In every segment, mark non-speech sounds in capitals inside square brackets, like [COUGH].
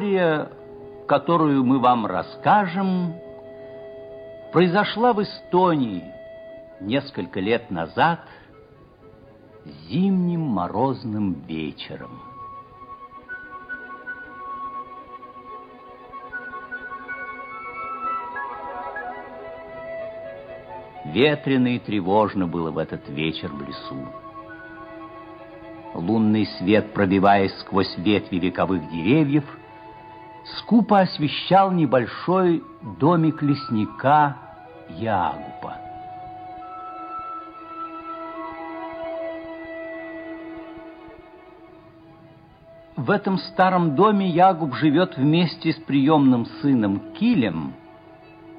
История, которую мы вам расскажем, произошла в Эстонии несколько лет назад зимним морозным вечером. Ветрено и тревожно было в этот вечер в лесу. Лунный свет, пробиваясь сквозь ветви вековых деревьев, скупо освещал небольшой домик лесника Ягупа. В этом старом доме Ягуб живет вместе с приемным сыном Килем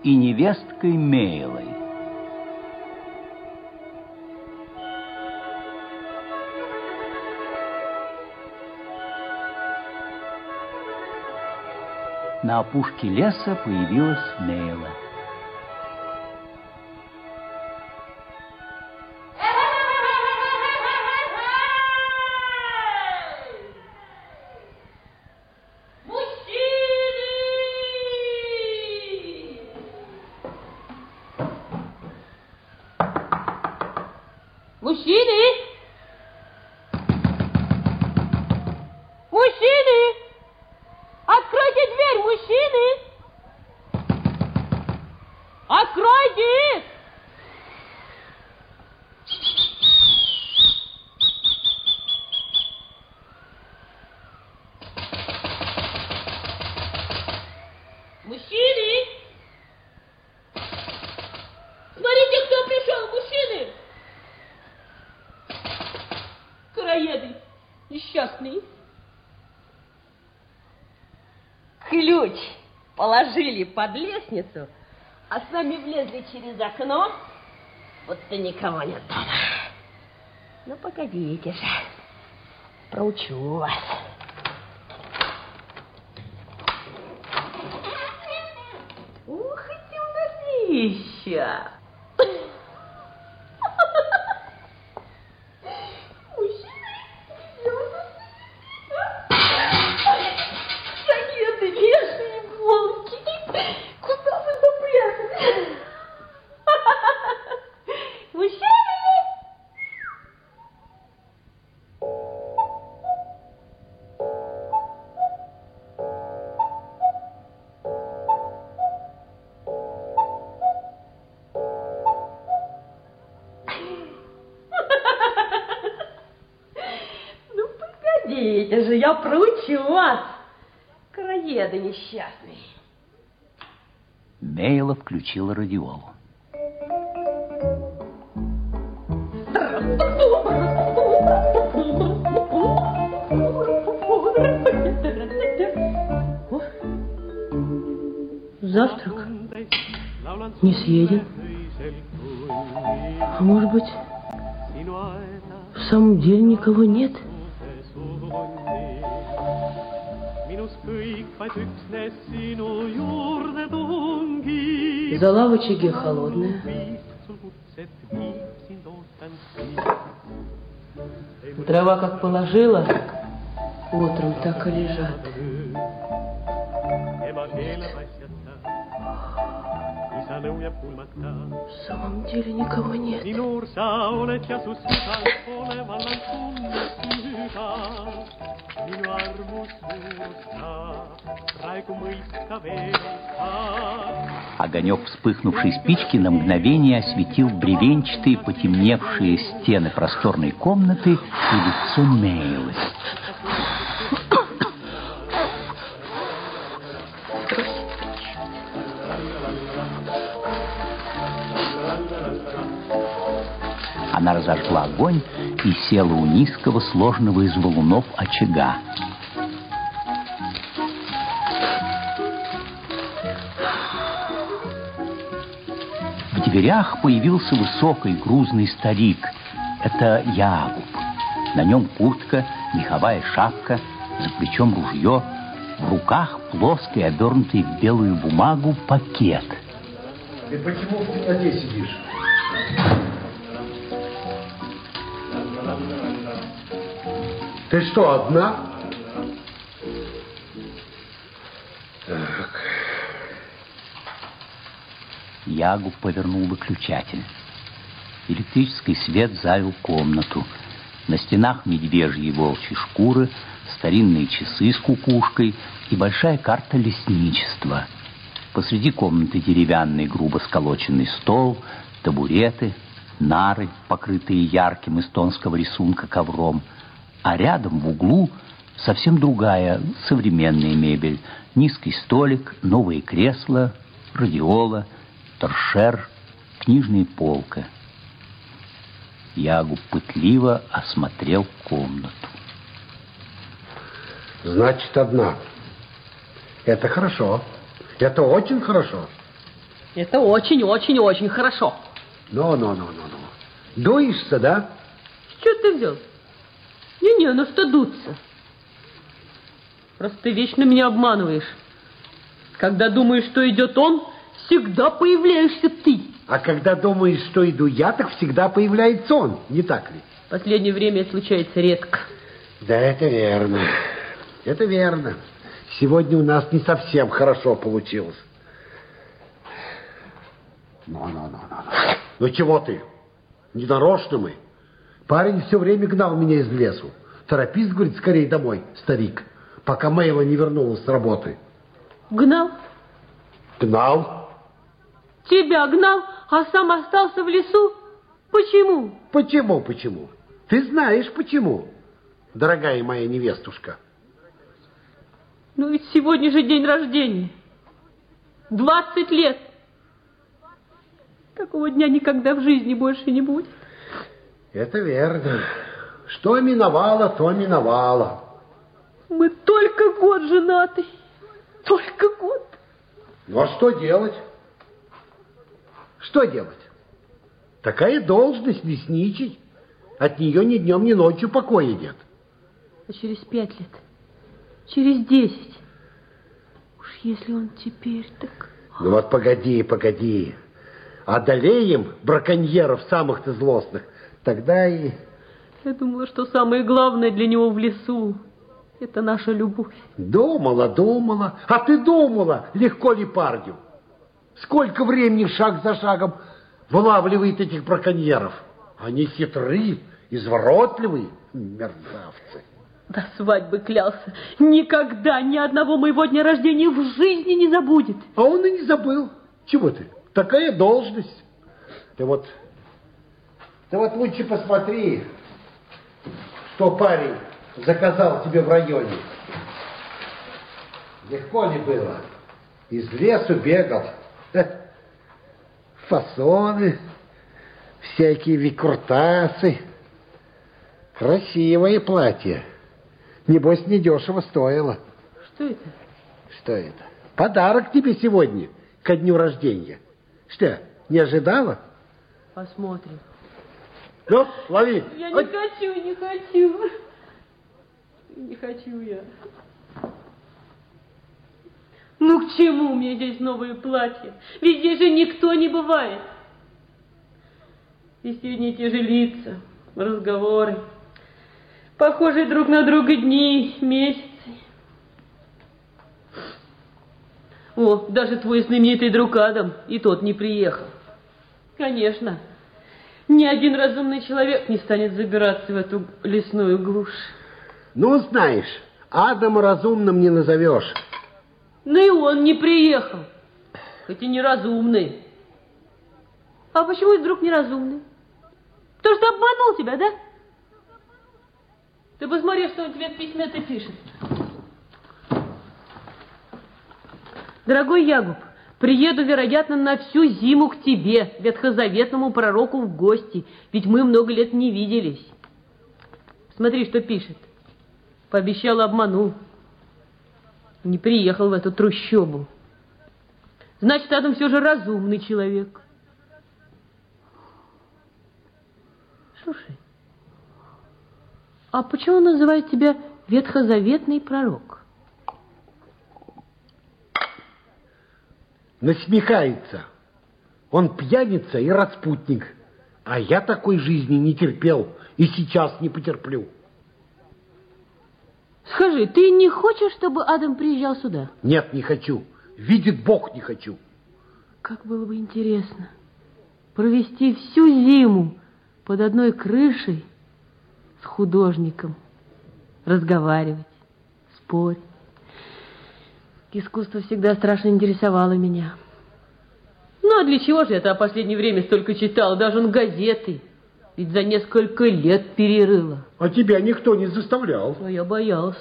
и невесткой Мейлой. На опушке леса появилась Нейла. Под лестницу, а сами влезли через окно, будто никого нет дома. Ну, погодите же, проучу вас. Краеды несчастные. Мейла включила радиолу. Завтрак не съеден. А может быть, в самом деле никого нет? — Зала в очаге. Дрова как положила, утром так и лежат. В самом деле никого нет. minu armus suurusta, praegu mõista veel ei saa. Огонек вспыхнувшей спички на мгновение осветил бревенчатые, потемневшие стены просторной комнаты и лицо Мейлы. Она разожгла огонь и села у низкого, сложного из валунов очага. В дверях появился высокий грузный старик. Это Ягуб. На нем куртка, меховая шапка, за плечом ружье, в руках плоский, обернутый в белую бумагу пакет. Ты почему в темноте сидишь? Ты что, одна? Так. Ягуб повернул выключатель. Электрический свет залил комнату. На стенах медвежьи и волчьи шкуры, старинные часы с кукушкой и большая карта лесничества. Посреди комнаты деревянный грубо сколоченный стол, табуреты, нары, покрытые ярким эстонского рисунка ковром – а рядом в углу совсем другая современная мебель. Низкий столик, новые кресла, радиола, торшер, книжная полка. Ягу пытливо осмотрел комнату. Значит, одна. Это хорошо. Это очень хорошо. Это очень-очень-очень хорошо. Ну-ну-ну-ну-ну. Дуешься, да? Что ты взял? Не-не, ну что дуться? Просто ты вечно меня обманываешь. Когда думаешь, что идет он, всегда появляешься ты. А когда думаешь, что иду я, так всегда появляется он, не так ли? В последнее время это случается редко. Да, это верно. Это верно. Сегодня у нас не совсем хорошо получилось. Ну-ну-ну-ну. Ну чего ты? Не нарочно мы. Парень все время гнал меня из лесу. Торопись, говорит, скорее домой, старик, пока Мэйла не вернулась с работы. Гнал? Гнал? Тебя гнал, а сам остался в лесу? Почему? Почему, почему? Ты знаешь, почему, дорогая моя невестушка. Ну ведь сегодня же день рождения. Двадцать лет. Такого дня никогда в жизни больше не будет. Это верно. Что миновало, то миновало. Мы только год женаты. Только год. Ну а что делать? Что делать? Такая должность лесничий. От нее ни днем, ни ночью покоя нет. А через пять лет, через десять, уж если он теперь так... Ну вот погоди, погоди. Одолеем браконьеров самых-то злостных, тогда и... Я думала, что самое главное для него в лесу – это наша любовь. Думала, думала. А ты думала, легко ли парню? Сколько времени шаг за шагом вылавливает этих браконьеров? Они хитрые, изворотливые мерзавцы. До свадьбы клялся. Никогда ни одного моего дня рождения в жизни не забудет. А он и не забыл. Чего ты? Такая должность. Ты вот, ты вот лучше посмотри, что парень заказал тебе в районе. Легко ли было? Из лесу бегал. Фасоны, всякие викуртасы. Красивое платье. Небось, недешево стоило. Что это? Что это? Подарок тебе сегодня, ко дню рождения. Что, не ожидала? Посмотрим. Ну, лови. Я не Ой. хочу, не хочу. Не хочу я. Ну к чему мне здесь новые платья? Ведь здесь же никто не бывает. И сегодня те же лица, разговоры, похожие друг на друга дни, месяцы. О, даже твой знаменитый друг Адам, и тот не приехал. Конечно, ни один разумный человек не станет забираться в эту лесную глушь. Ну, знаешь, Адама разумным не назовешь. Ну и он не приехал, хоть и неразумный. А почему вдруг неразумный? Потому что обманул тебя, да? Ты посмотри, что он тебе в письме-то пишет. Дорогой Ягуб, приеду, вероятно, на всю зиму к тебе, ветхозаветному пророку, в гости, ведь мы много лет не виделись. Смотри, что пишет. Пообещал, обманул. Не приехал в эту трущобу. Значит, Адам все же разумный человек. Слушай, а почему он называет тебя ветхозаветный пророк? Насмехается. Он пьяница и распутник. А я такой жизни не терпел и сейчас не потерплю. Скажи, ты не хочешь, чтобы Адам приезжал сюда? Нет, не хочу. Видит Бог, не хочу. Как было бы интересно провести всю зиму под одной крышей с художником, разговаривать, спорить. Искусство всегда страшно интересовало меня. Ну, а для чего же это в последнее время столько читал, даже он газеты? Ведь за несколько лет перерыла. А тебя никто не заставлял. А я боялась.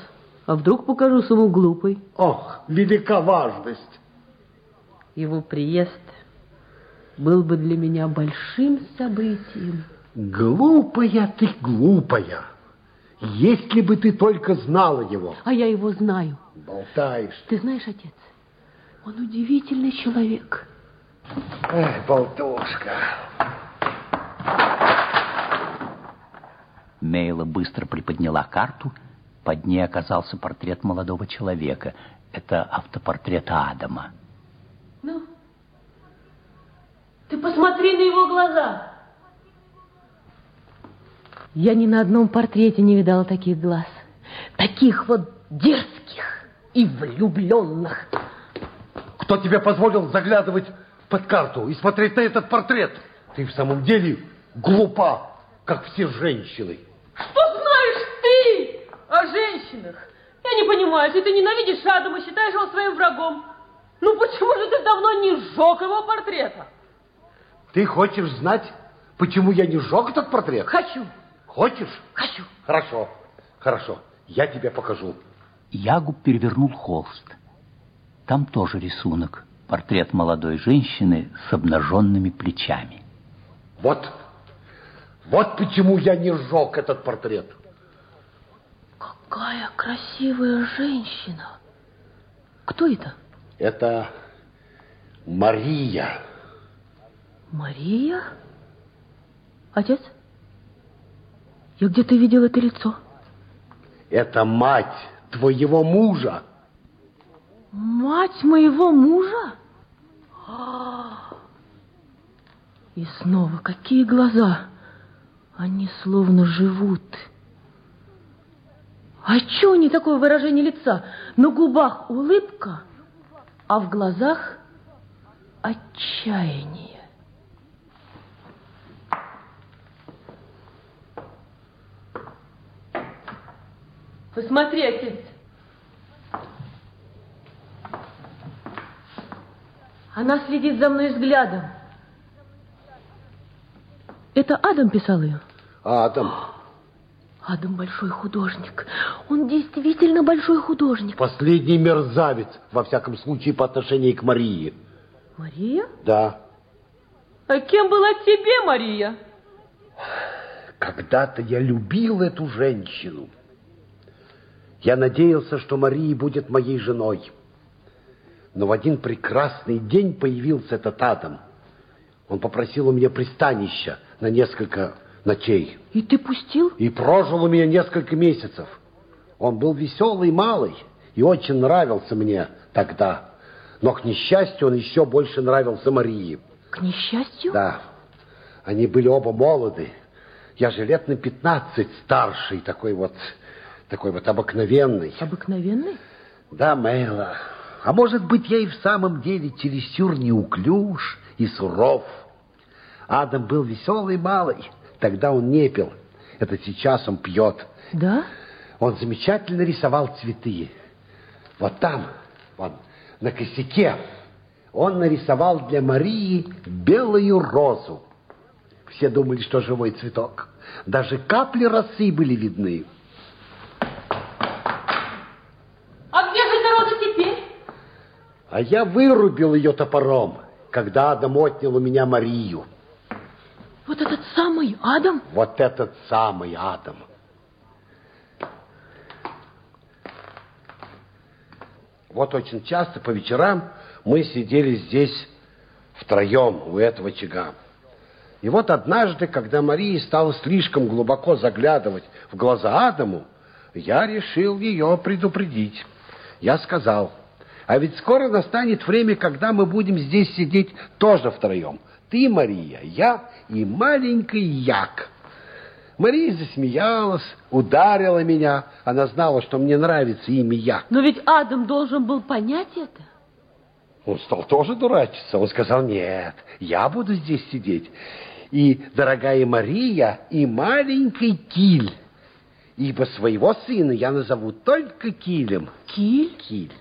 А вдруг покажусь ему глупой? Ох, велика важность. Его приезд был бы для меня большим событием. Глупая ты, глупая. Если бы ты только знала его. А я его знаю. Болтаешь. Ты знаешь, отец, он удивительный человек. Эх, болтушка. Мейла быстро приподняла карту. Под ней оказался портрет молодого человека. Это автопортрет Адама. Ну, ты посмотри на его глаза. Я ни на одном портрете не видала таких глаз. Таких вот дерзких и влюбленных. Кто тебе позволил заглядывать под карту и смотреть на этот портрет? Ты в самом деле глупа, как все женщины. Что знаешь ты о женщинах? Я не понимаю, если ты ненавидишь Адама, считаешь его своим врагом, ну почему же ты давно не сжег его портрета? Ты хочешь знать, почему я не сжег этот портрет? Хочу. Хочешь? Хочу. Хорошо, хорошо. Я тебе покажу. Ягуб перевернул холст. Там тоже рисунок. Портрет молодой женщины с обнаженными плечами. Вот, вот почему я не сжег этот портрет. Какая красивая женщина. Кто это? Это Мария. Мария? Отец? Я где-то видел это лицо. Это мать твоего мужа. Мать моего мужа? А! И снова какие глаза! Они словно живут. А чего не такое выражение лица? На губах улыбка, а в глазах отчаяние. Посмотри, отец. Она следит за мной взглядом. Это Адам писал ее? Адам. Адам большой художник. Он действительно большой художник. Последний мерзавец, во всяком случае, по отношению к Марии. Мария? Да. А кем была тебе, Мария? Когда-то я любил эту женщину. Я надеялся, что Мария будет моей женой. Но в один прекрасный день появился этот Адам. Он попросил у меня пристанища на несколько ночей. И ты пустил? И прожил у меня несколько месяцев. Он был веселый, малый и очень нравился мне тогда. Но, к несчастью, он еще больше нравился Марии. К несчастью? Да. Они были оба молоды. Я же лет на пятнадцать старший, такой вот, такой вот обыкновенный. Обыкновенный? Да, Мэйла. А может быть, я и в самом деле чересчур неуклюж и суров. Адам был веселый малый. Тогда он не пил. Это сейчас он пьет. Да? Он замечательно рисовал цветы. Вот там, вон, на косяке, он нарисовал для Марии белую розу. Все думали, что живой цветок. Даже капли росы были видны. А где же эта роза теперь? А я вырубил ее топором, когда Адам отнял у меня Марию. Вот этот самый Адам? Вот этот самый Адам. Вот очень часто по вечерам мы сидели здесь втроем у этого очага. И вот однажды, когда Мария стала слишком глубоко заглядывать в глаза Адаму, я решил ее предупредить. Я сказал, а ведь скоро настанет время, когда мы будем здесь сидеть тоже втроем. Ты, Мария, я и маленький Як. Мария засмеялась, ударила меня. Она знала, что мне нравится имя Як. Но ведь Адам должен был понять это. Он стал тоже дурачиться. Он сказал, нет, я буду здесь сидеть. И дорогая Мария, и маленький Киль. Ибо своего сына я назову только Килем. Киль? Киль.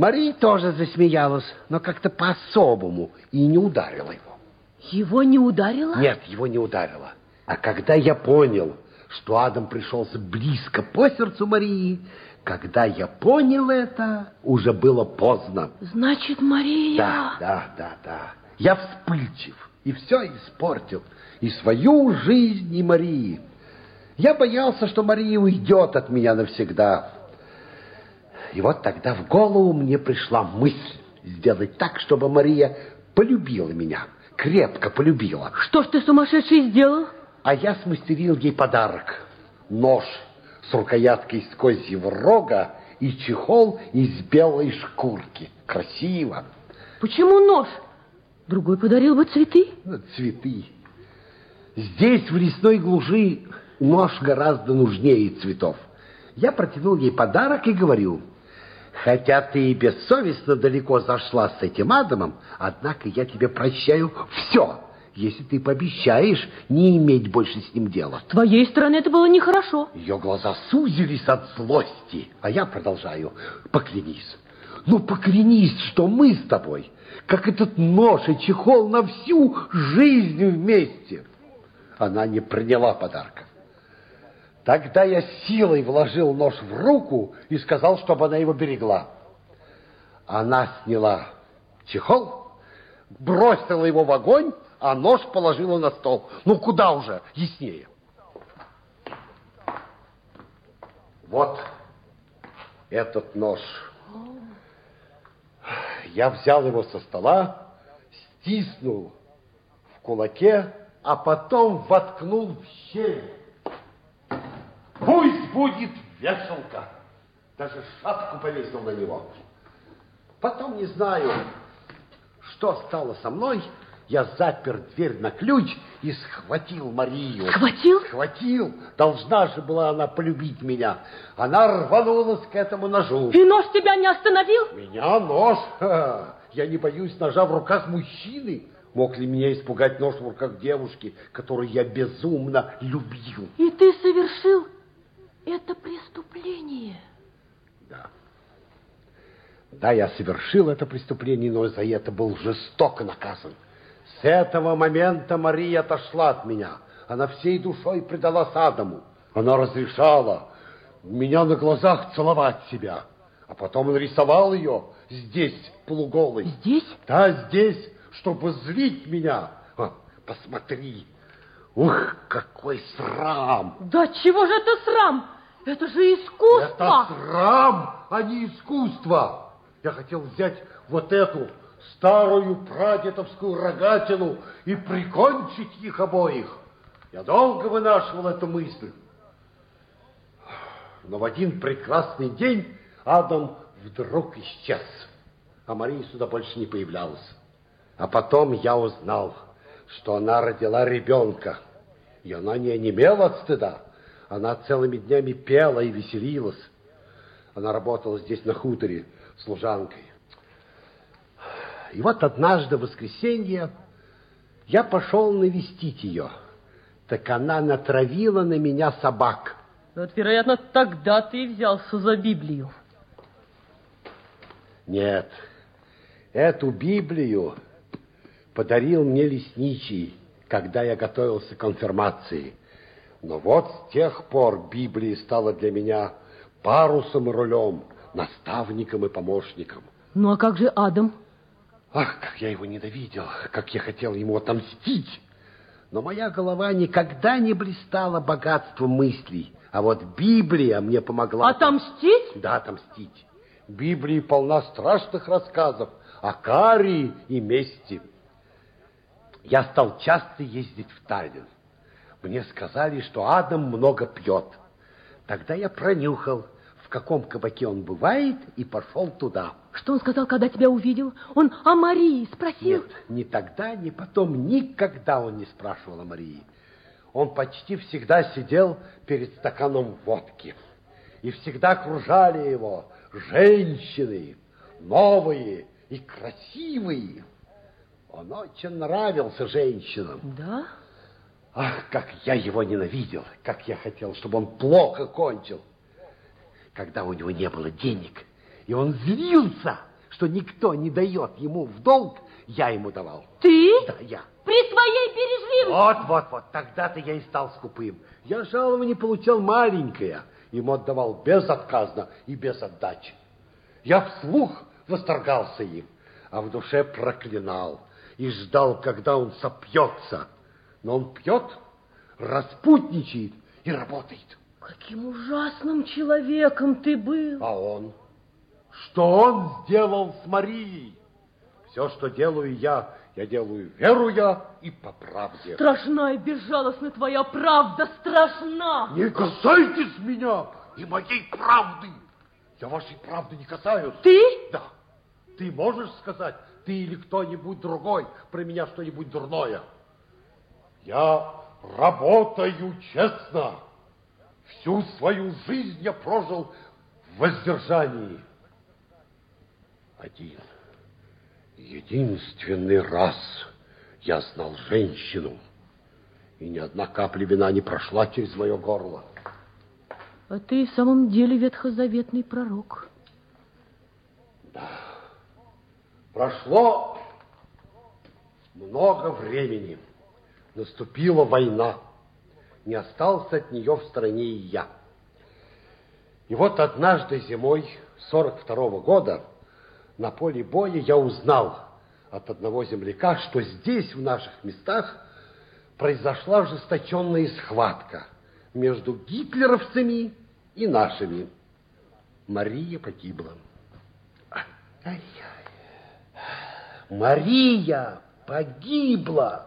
Мария тоже засмеялась, но как-то по-особому, и не ударила его. Его не ударило? Нет, его не ударило. А когда я понял, что Адам пришелся близко по сердцу Марии, когда я понял это, уже было поздно. Значит, Мария... Да, да, да, да. Я вспыльчив и все испортил. И свою жизнь, и Марии. Я боялся, что Мария уйдет от меня навсегда. И вот тогда в голову мне пришла мысль сделать так, чтобы Мария полюбила меня, крепко полюбила. Что ж ты сумасшедший сделал? А я смастерил ей подарок. Нож с рукояткой из козьего рога и чехол из белой шкурки. Красиво. Почему нож? Другой подарил бы цветы. Цветы. Здесь, в лесной глуши, нож гораздо нужнее цветов. Я протянул ей подарок и говорю, хотя ты и бессовестно далеко зашла с этим Адамом, однако я тебе прощаю все, если ты пообещаешь не иметь больше с ним дела. С твоей стороны это было нехорошо. Ее глаза сузились от злости, а я продолжаю. Поклянись, ну поклянись, что мы с тобой, как этот нож и чехол на всю жизнь вместе. Она не приняла подарка. Тогда я силой вложил нож в руку и сказал, чтобы она его берегла. Она сняла чехол, бросила его в огонь, а нож положила на стол. Ну, куда уже яснее. Вот этот нож. Я взял его со стола, стиснул в кулаке, а потом воткнул в щель. Пусть будет вешалка. Даже шапку повесил на него. Потом не знаю, что стало со мной. Я запер дверь на ключ и схватил Марию. Схватил? Схватил. Должна же была она полюбить меня. Она рванулась к этому ножу. И нож тебя не остановил? Меня нож? Я не боюсь ножа в руках мужчины. Мог ли меня испугать нож в руках девушки, которую я безумно любил? И ты совершил это преступление. Да. Да, я совершил это преступление, но за это был жестоко наказан. С этого момента Мария отошла от меня. Она всей душой предалась Адаму. Она разрешала меня на глазах целовать себя. А потом он рисовал ее здесь, полуголой. Здесь? Да, здесь, чтобы злить меня. А, посмотри. Ух, какой срам! Да чего же это срам? Это же искусство. Это срам, а не искусство. Я хотел взять вот эту старую прадедовскую рогатину и прикончить их обоих. Я долго вынашивал эту мысль. Но в один прекрасный день Адам вдруг исчез, а Мария сюда больше не появлялась. А потом я узнал, что она родила ребенка, и она не онемела от стыда. Она целыми днями пела и веселилась. Она работала здесь на хуторе служанкой. И вот однажды в воскресенье я пошел навестить ее. Так она натравила на меня собак. Вот, вероятно, тогда ты и взялся за Библию. Нет, эту Библию подарил мне лесничий, когда я готовился к конфирмации. Но вот с тех пор Библия стала для меня парусом и рулем, наставником и помощником. Ну а как же Адам? Ах, как я его ненавидел, как я хотел ему отомстить. Но моя голова никогда не блистала богатством мыслей. А вот Библия мне помогла... Отомстить? Да, отомстить. Библия полна страшных рассказов о каре и мести. Я стал часто ездить в Таллин. Мне сказали, что Адам много пьет. Тогда я пронюхал, в каком кабаке он бывает, и пошел туда. Что он сказал, когда тебя увидел? Он о Марии спросил? Нет, ни тогда, ни потом, никогда он не спрашивал о Марии. Он почти всегда сидел перед стаканом водки. И всегда окружали его женщины, новые, и красивый. Он очень нравился женщинам. Да? Ах, как я его ненавидел, как я хотел, чтобы он плохо кончил. Когда у него не было денег, и он злился, что никто не дает ему в долг, я ему давал. Ты? Да, я. При своей бережливости? Вот, вот, вот, тогда-то я и стал скупым. Я жалование получал маленькое, ему отдавал безотказно и без отдачи. Я вслух восторгался им, а в душе проклинал и ждал, когда он сопьется. Но он пьет, распутничает и работает. Каким ужасным человеком ты был. А он? Что он сделал с Марией? Все, что делаю я, я делаю веруя и по правде. Страшна и безжалостна твоя правда, страшна. Не касайтесь меня и моей правды. Я вашей правды не касаюсь. Ты? Да. Ты можешь сказать, ты или кто-нибудь другой про меня что-нибудь дурное? Я работаю честно. Всю свою жизнь я прожил в воздержании. Один, единственный раз я знал женщину, и ни одна капля вина не прошла через мое горло. А ты в самом деле ветхозаветный пророк. Да. Прошло много времени. Наступила война. Не остался от нее в стране и я. И вот однажды зимой 42 -го года на поле боя я узнал от одного земляка, что здесь, в наших местах, произошла ожесточенная схватка между гитлеровцами и нашими. Мария погибла. Мария погибла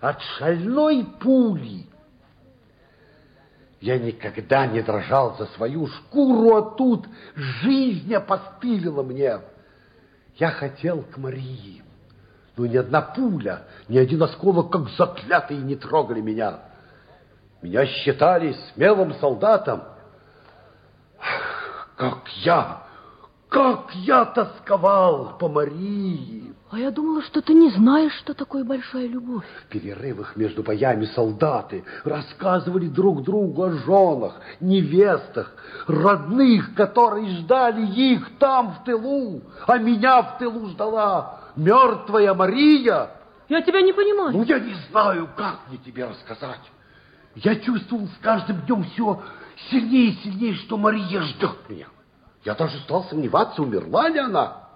от шальной пули. Я никогда не дрожал за свою шкуру, а тут жизнь опостылила мне. Я хотел к Марии, но ни одна пуля, ни один осколок, как заклятые, не трогали меня. Меня считали смелым солдатом. Как я, как я тосковал по Марии. А я думала, что ты не знаешь, что такое большая любовь. В перерывах между боями солдаты рассказывали друг другу о женах, невестах, родных, которые ждали их там, в тылу, а меня в тылу ждала мертвая Мария. Я тебя не понимаю. Ну, я не знаю, как мне тебе рассказать. Я чувствовал с каждым днем все сильнее и сильнее, что Мария ждет меня. Я даже стал сомневаться, умерла ли она.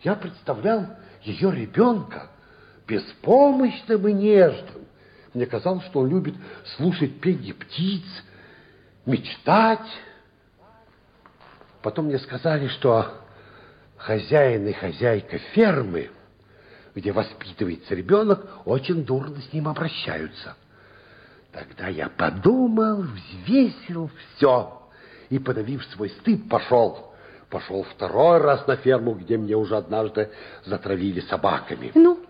Я представлял ее ребенка беспомощным и нежным. Мне казалось, что он любит слушать пение птиц, мечтать. Потом мне сказали, что хозяин и хозяйка фермы, где воспитывается ребенок, очень дурно с ним обращаются. Тогда я подумал, взвесил все и, подавив свой стыд, пошел. Пошел второй раз на ферму, где мне уже однажды затравили собаками. Ну?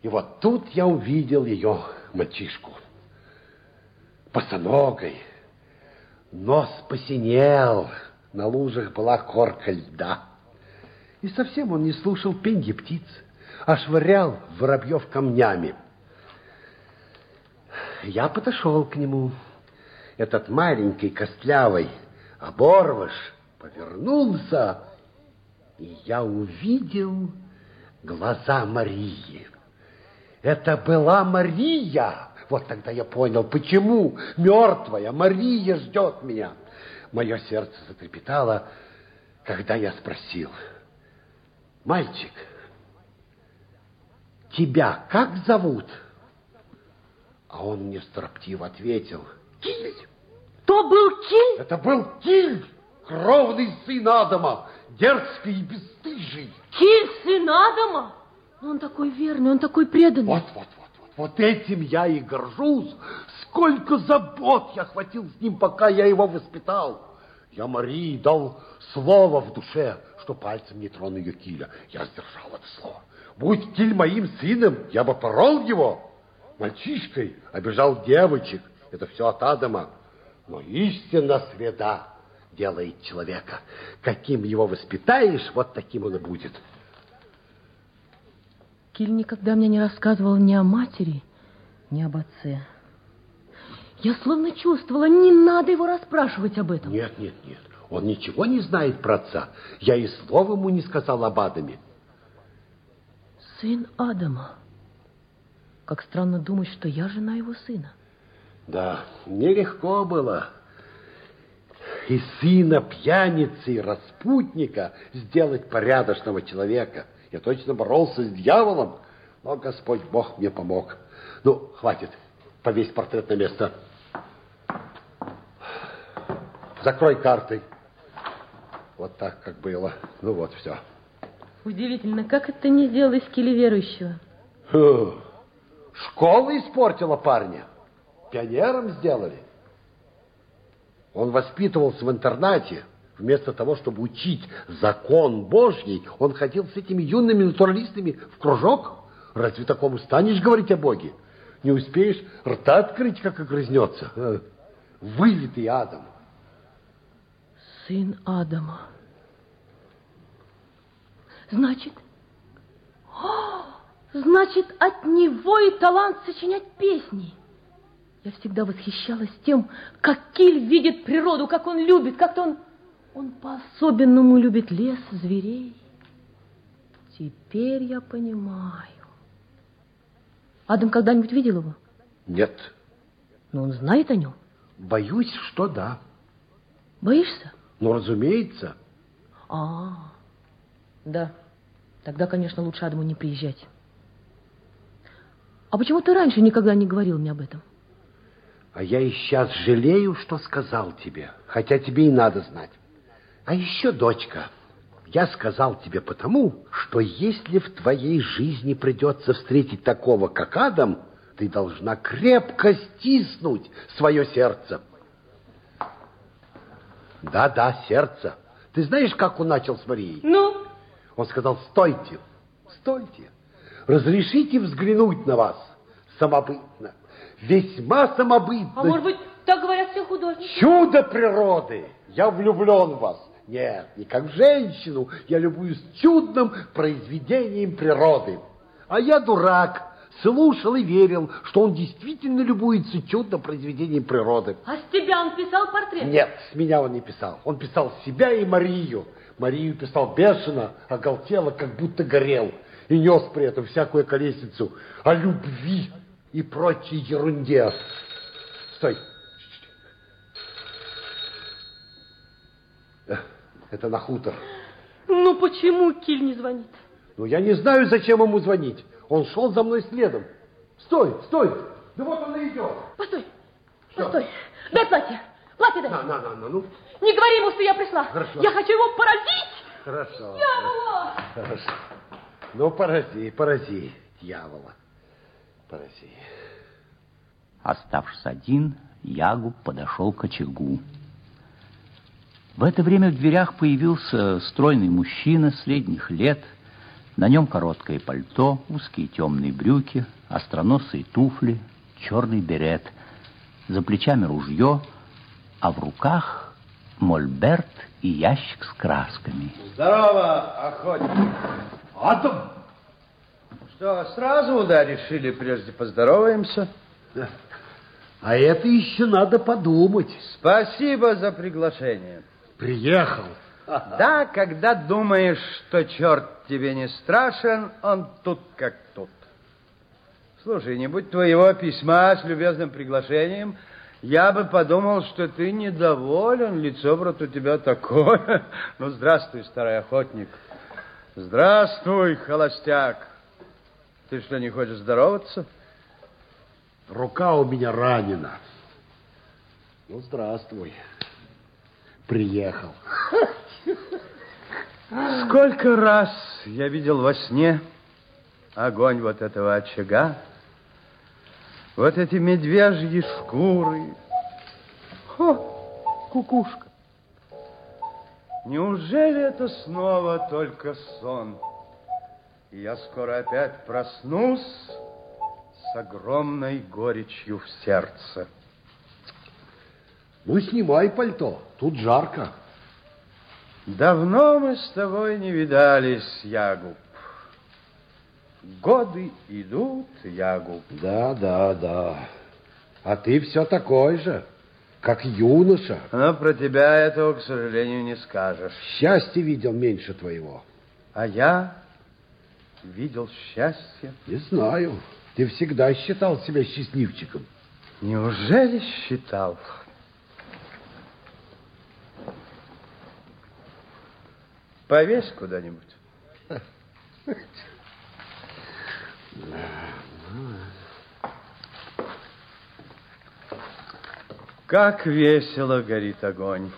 И вот тут я увидел ее мальчишку. Босоногой. Нос посинел. На лужах была корка льда. И совсем он не слушал пенье птиц, а швырял воробьев камнями. Я подошел к нему. Этот маленький, костлявый оборвыш повернулся, и я увидел глаза Марии. Это была Мария. Вот тогда я понял, почему мертвая Мария ждет меня. Мое сердце затрепетало, когда я спросил, мальчик, тебя как зовут? А он мне строптиво ответил, Киль. То был Киль? Это был Киль, кровный сын Адама, дерзкий и бесстыжий. Киль, сын Адама? Он такой верный, он такой преданный. Вот, вот, вот, вот, вот этим я и горжусь. Сколько забот я хватил с ним, пока я его воспитал. Я Марии дал слово в душе, что пальцем не трону ее Киля. Я сдержал это слово. Будь Киль моим сыном, я бы порол его. Мальчишкой обижал девочек. Это все от Адама. Но истинно среда делает человека. Каким его воспитаешь, вот таким он и будет. Киль никогда мне не рассказывал ни о матери, ни об отце. Я словно чувствовала, не надо его расспрашивать об этом. Нет, нет, нет. Он ничего не знает про отца. Я и слова ему не сказал об Адаме. Сын Адама. Как странно думать, что я жена его сына. Да, нелегко было и сына пьяницы и распутника сделать порядочного человека. Я точно боролся с дьяволом, но Господь Бог мне помог. Ну, хватит, повесь портрет на место. Закрой картой. Вот так, как было. Ну вот, все. Удивительно, как это не сделал из верующего? Фу. Школа испортила парня. Пионером сделали. Он воспитывался в интернате. Вместо того, чтобы учить закон Божий, он ходил с этими юными натуралистами в кружок. Разве такому станешь говорить о Боге? Не успеешь рта открыть, как огрызнется. Вылитый Адам. Сын Адама. Значит, о, значит, от него и талант сочинять песни. Я всегда восхищалась тем, как Киль видит природу, как он любит, как-то он, он по-особенному любит лес, зверей. Теперь я понимаю. Адам когда-нибудь видел его? Нет. Но он знает о нем? Боюсь, что да. Боишься? Ну, разумеется. А, да. Тогда, конечно, лучше Адаму не приезжать. А почему ты раньше никогда не говорил мне об этом? А я и сейчас жалею, что сказал тебе, хотя тебе и надо знать. А еще, дочка, я сказал тебе потому, что если в твоей жизни придется встретить такого, как Адам, ты должна крепко стиснуть свое сердце. Да-да, сердце. Ты знаешь, как он начал с Марией? Ну? Он сказал, стойте, стойте, разрешите взглянуть на вас самобытно весьма самобытный. А может быть, так говорят все художники? Чудо природы! Я влюблен в вас. Нет, не как в женщину. Я любуюсь чудным произведением природы. А я дурак. Слушал и верил, что он действительно любуется чудным произведением природы. А с тебя он писал портрет? Нет, с меня он не писал. Он писал себя и Марию. Марию писал бешено, оголтело, как будто горел. И нес при этом всякую колесницу о любви и прочей ерунде. Стой. Это на хутор. Ну, почему Киль не звонит? Ну, я не знаю, зачем ему звонить. Он шел за мной следом. Стой, стой. Да вот он и идет. Постой, Что? постой. Дай платье. Платье дай. На, на, на, на, ну. Не говори ему, что я пришла. Хорошо. Я хочу его поразить. Хорошо. Дьявола. Хорошо. Ну, порази, порази дьявола. Порази. Оставшись один, Ягуб подошел к очагу. В это время в дверях появился стройный мужчина средних лет. На нем короткое пальто, узкие темные брюки, остроносые туфли, черный берет. За плечами ружье, а в руках мольберт и ящик с красками. Здорово, охотник. Адам! Что, сразу, да, решили, прежде поздороваемся? Да. А это еще надо подумать. Спасибо за приглашение. Приехал. Да, когда думаешь, что черт тебе не страшен, он тут как тут. Слушай, не будь твоего письма с любезным приглашением, я бы подумал, что ты недоволен, лицо брат у тебя такое. [LAUGHS] Ну, здравствуй, старый охотник. Здравствуй, холостяк. Ты что, не хочешь здороваться? Рука у меня ранена. Ну, здравствуй. Приехал. Сколько раз я видел во сне огонь вот этого очага, вот эти медвежьи шкуры. Хо, кукушка. Неужели это снова только сон? И я скоро опять проснусь с огромной горечью в сердце. Ну, снимай пальто, тут жарко. Давно мы с тобой не видались, Ягуб. Годы идут, Ягу. Да, да, да. А ты все такой же, как юноша. Но про тебя этого, к сожалению, не скажешь. Счастье видел меньше твоего. А я видел счастье. Не знаю. Ты всегда считал себя счастливчиком. Неужели считал? Повесь куда-нибудь. Как весело горит огонь.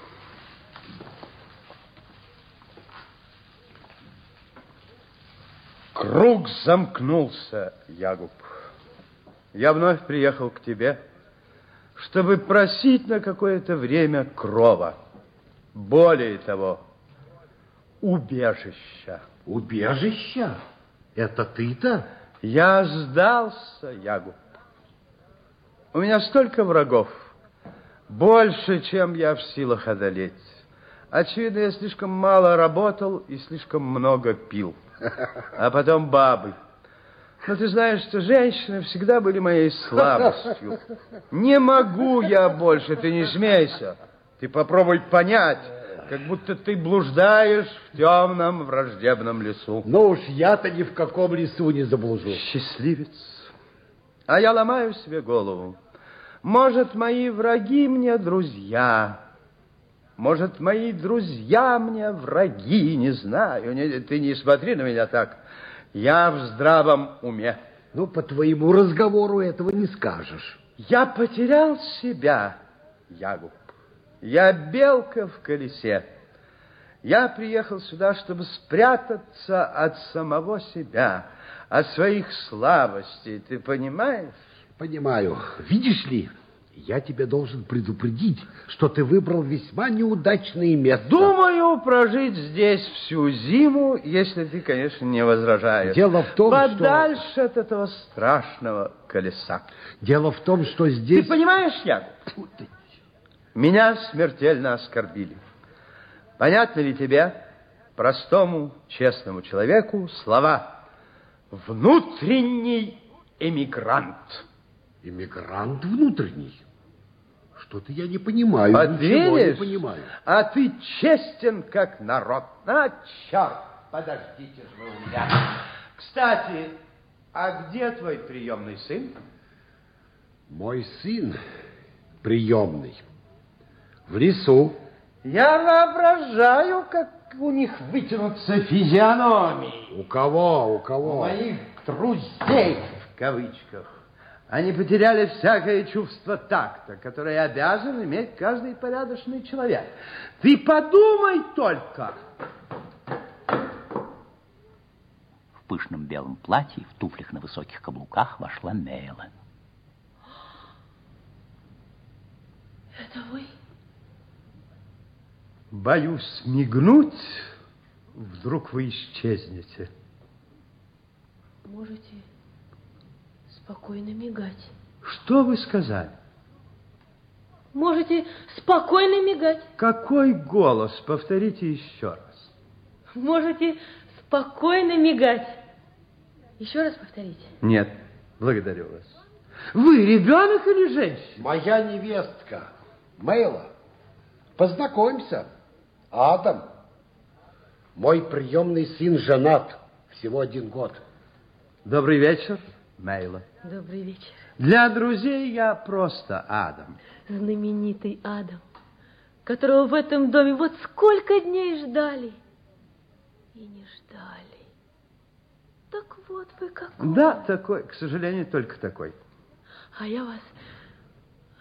Круг замкнулся, Ягуб. Я вновь приехал к тебе, чтобы просить на какое-то время крова. Более того, убежища. Убежища? Это ты-то? Я сдался, Ягуб. У меня столько врагов, больше, чем я в силах одолеть. Очевидно, я слишком мало работал и слишком много пил. А потом бабы. Но ты знаешь, что женщины всегда были моей слабостью. Не могу я больше, ты не смейся. Ты попробуй понять, как будто ты блуждаешь в темном враждебном лесу. Ну уж я-то ни в каком лесу не заблужу. Счастливец. А я ломаю себе голову. Может, мои враги мне друзья. Может, мои друзья мне враги, не знаю. Не, ты не смотри на меня так. Я в здравом уме. Ну, по твоему разговору этого не скажешь. Я потерял себя, Ягуб. Я белка в колесе. Я приехал сюда, чтобы спрятаться от самого себя, от своих слабостей. Ты понимаешь? Понимаю. Видишь ли, я тебе должен предупредить, что ты выбрал весьма неудачное место. Думаю, прожить здесь всю зиму, если ты, конечно, не возражаешь. Дело в том, Подальше что... от этого страшного колеса. Дело в том, что здесь... Ты понимаешь, Яков? Меня смертельно оскорбили. Понятно ли тебе, простому, честному человеку, слова «внутренний эмигрант»? Эмигрант внутренний? Что-то я не понимаю. Поверишь? не понимаю. А ты честен, как народ. А, черт, подождите же вы у меня. Кстати, а где твой приемный сын? Мой сын приемный в лесу. Я воображаю, как у них вытянутся физиономии. У кого? У кого? У моих друзей, в кавычках. Они потеряли всякое чувство такта, которое обязан иметь каждый порядочный человек. Ты подумай только. В пышном белом платье, в туфлях на высоких каблуках вошла Мейла. Это вы? Боюсь мигнуть, вдруг вы исчезнете. Можете спокойно мигать. Что вы сказали? Можете спокойно мигать. Какой голос? Повторите еще раз. Можете спокойно мигать. Еще раз повторите. Нет, благодарю вас. Вы ребенок или женщина? Моя невестка. Мейла, познакомься. Адам. Мой приемный сын женат. Всего один год. Добрый вечер, Мейла. Добрый вечер. Для друзей я просто Адам. Знаменитый Адам, которого в этом доме вот сколько дней ждали. И не ждали. Так вот вы какой. Да, такой, к сожалению, только такой. А я вас,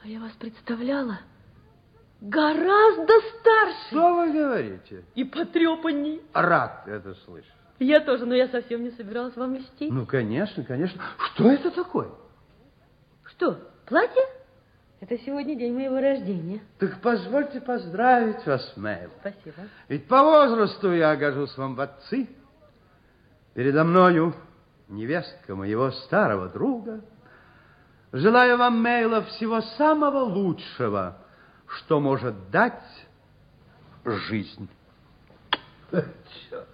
а я вас представляла гораздо старше. Что вы говорите? И потрепанней. Рад это слышать. Я тоже, но я совсем не собиралась вам льстить. Ну, конечно, конечно. Что это такое? Что, платье? Это сегодня день моего рождения. Так позвольте поздравить вас, Мэйл. Спасибо. Ведь по возрасту я гожусь вам в отцы. Передо мною невестка моего старого друга. Желаю вам, Мейла, всего самого лучшего, что может дать жизнь. Черт.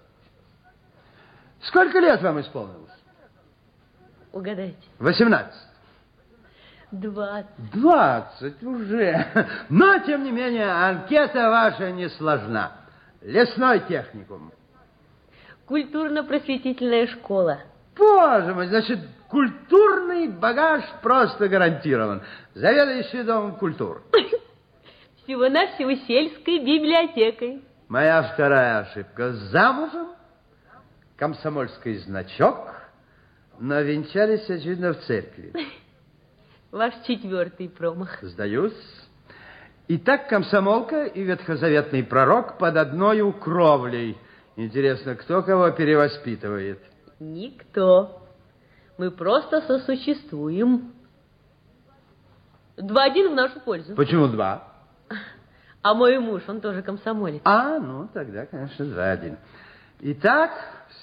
Сколько лет вам исполнилось? Угадайте. 18. Двадцать. 20 уже. Но, тем не менее, анкета ваша не сложна. Лесной техникум. Культурно-просветительная школа. Боже мой, значит, культурный багаж просто гарантирован. Заведующий домом культур. Всего-навсего сельской библиотекой. Моя вторая ошибка. Замужем, комсомольский значок, но венчались, очевидно, в церкви. [LAUGHS] Ваш четвертый промах. Сдаюсь. Итак, комсомолка и ветхозаветный пророк под одной кровлей. Интересно, кто кого перевоспитывает? Никто. Мы просто сосуществуем. Два-один в нашу пользу. Почему два? [LAUGHS] А мой муж, он тоже комсомолец. А, ну, тогда, конечно, два-один. Итак,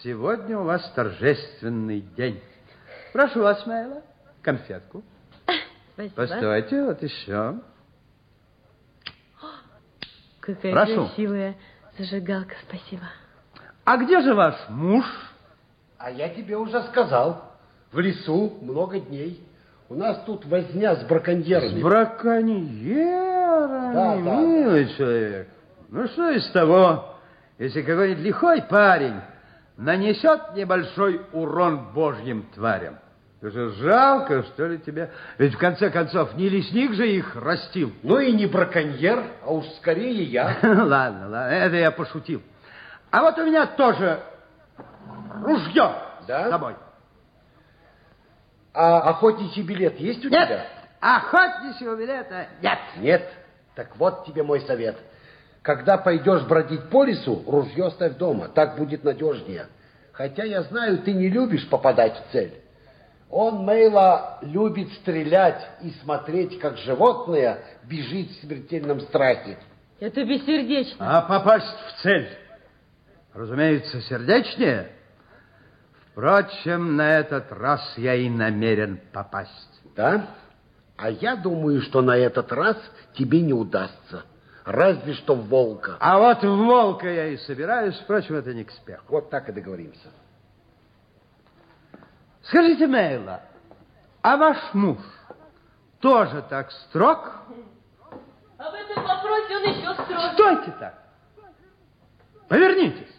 сегодня у вас торжественный день. Прошу вас, Мейла, конфетку. Спасибо. Постойте, вот еще. Какая Прошу. красивая зажигалка, спасибо. А где же ваш муж? А я тебе уже сказал. В лесу много дней. У нас тут возня с С браконьерами. браконьерами, Да, да, милый человек. Ну, что из того, если какой-нибудь лихой парень нанесет небольшой урон божьим тварям? Это же жалко, что ли, тебя? Ведь, в конце концов, не лесник же их растил. [LAUGHS] Ну и не браконьер, а уж скорее я. [LAUGHS] Ладно, ладно, это я пошутил. А вот у меня тоже ружье Да? с собой. А охотничий билет есть у Нет, тебя? охотничьего билета нет. Нет. Так вот тебе мой совет. Когда пойдешь бродить по лесу, ружье ставь дома. Так будет надежнее. Хотя я знаю, ты не любишь попадать в цель. Он, Мейла, любит стрелять и смотреть, как животное бежит в смертельном страхе. Это бессердечно. А попасть в цель, разумеется, сердечнее. Впрочем, на этот раз я и намерен попасть. Да? А я думаю, что на этот раз тебе не удастся. Разве что в волка. А вот в волка я и собираюсь, впрочем, это не к спеху. Вот так и договоримся. Скажите, Мейла, а ваш муж тоже так строг? Об этом вопросе он еще строже. Стойте так! Повернитесь!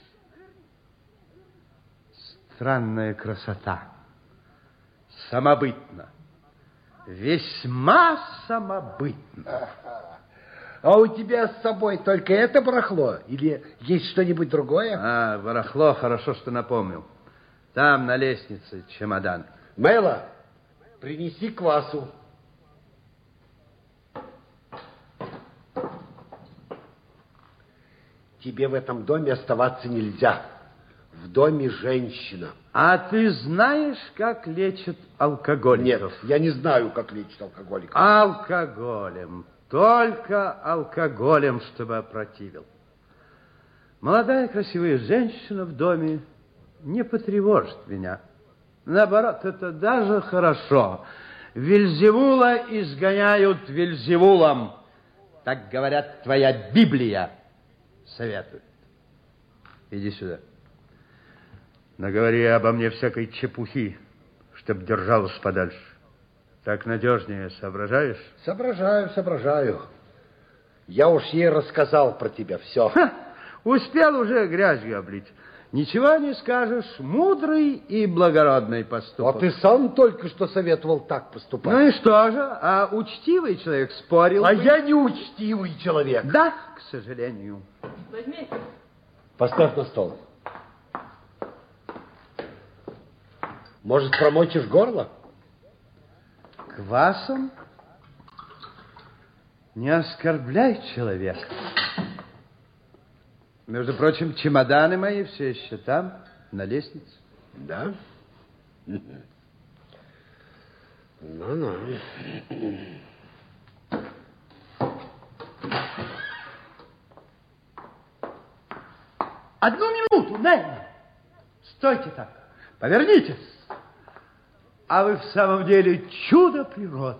Странная красота. Самобытно. Весьма самобытно. А у тебя с собой только это барахло? Или есть что-нибудь другое? А, барахло, хорошо, что напомнил. Там на лестнице чемодан. Мэла, принеси квасу. Тебе в этом доме оставаться нельзя. В доме женщина. А ты знаешь, как лечат Нет, алкоголиков? я не знаю, как лечить алкоголика. Алкоголем. Только алкоголем, чтобы опротивил. Молодая красивая женщина в доме не потревожит меня. Наоборот, это даже хорошо. Вельзевула изгоняют Вельзевулом. Так говорят, твоя Библия советует. Иди сюда. Наговори обо мне всякой чепухи, чтоб держалась подальше. Так надежнее соображаешь? Соображаю, соображаю. Я уж ей рассказал про тебя все. Ха, успел уже грязью облить. Ничего не скажешь, мудрый и благородный А поступок. ты сам только что советовал так поступать. Ну и что же, а учтивый человек спорил а бы? я не учтивый человек. Да, к сожалению. Возьмите. Поставь на стол. Может, промочишь горло? Квасом не оскорбляй человека. Между прочим, чемоданы мои все еще там, на лестнице. Да? Ну-ну. Одну минуту, Нелли. Стойте так. Повернитесь. А вы в самом деле чудо природы.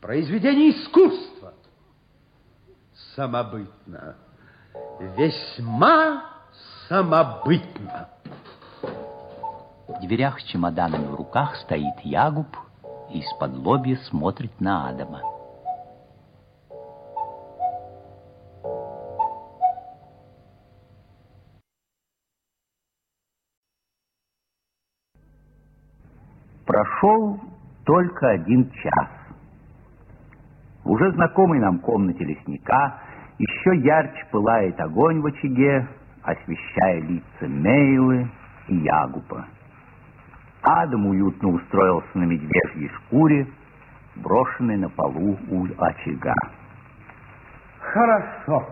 Произведение искусства. Самобытно. Весьма самобытно. В дверях с чемоданами в руках стоит Ягуб и из-под лобья смотрит на Адама. Прошел только один час. В уже знакомой нам комнате лесника еще ярче пылает огонь в очаге, освещая лица Мейлы и Ягупа. Адам уютно устроился на медвежьей шкуре, брошенной на полу у очага. Хорошо.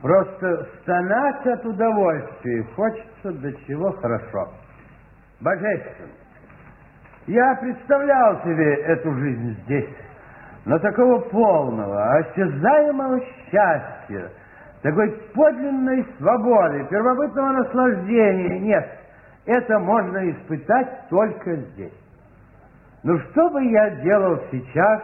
Просто стонать от удовольствия хочется до чего хорошо. Божественно. Я представлял себе эту жизнь здесь, но такого полного, осязаемого счастья, такой подлинной свободы, первобытного наслаждения нет. Это можно испытать только здесь. Ну что бы я делал сейчас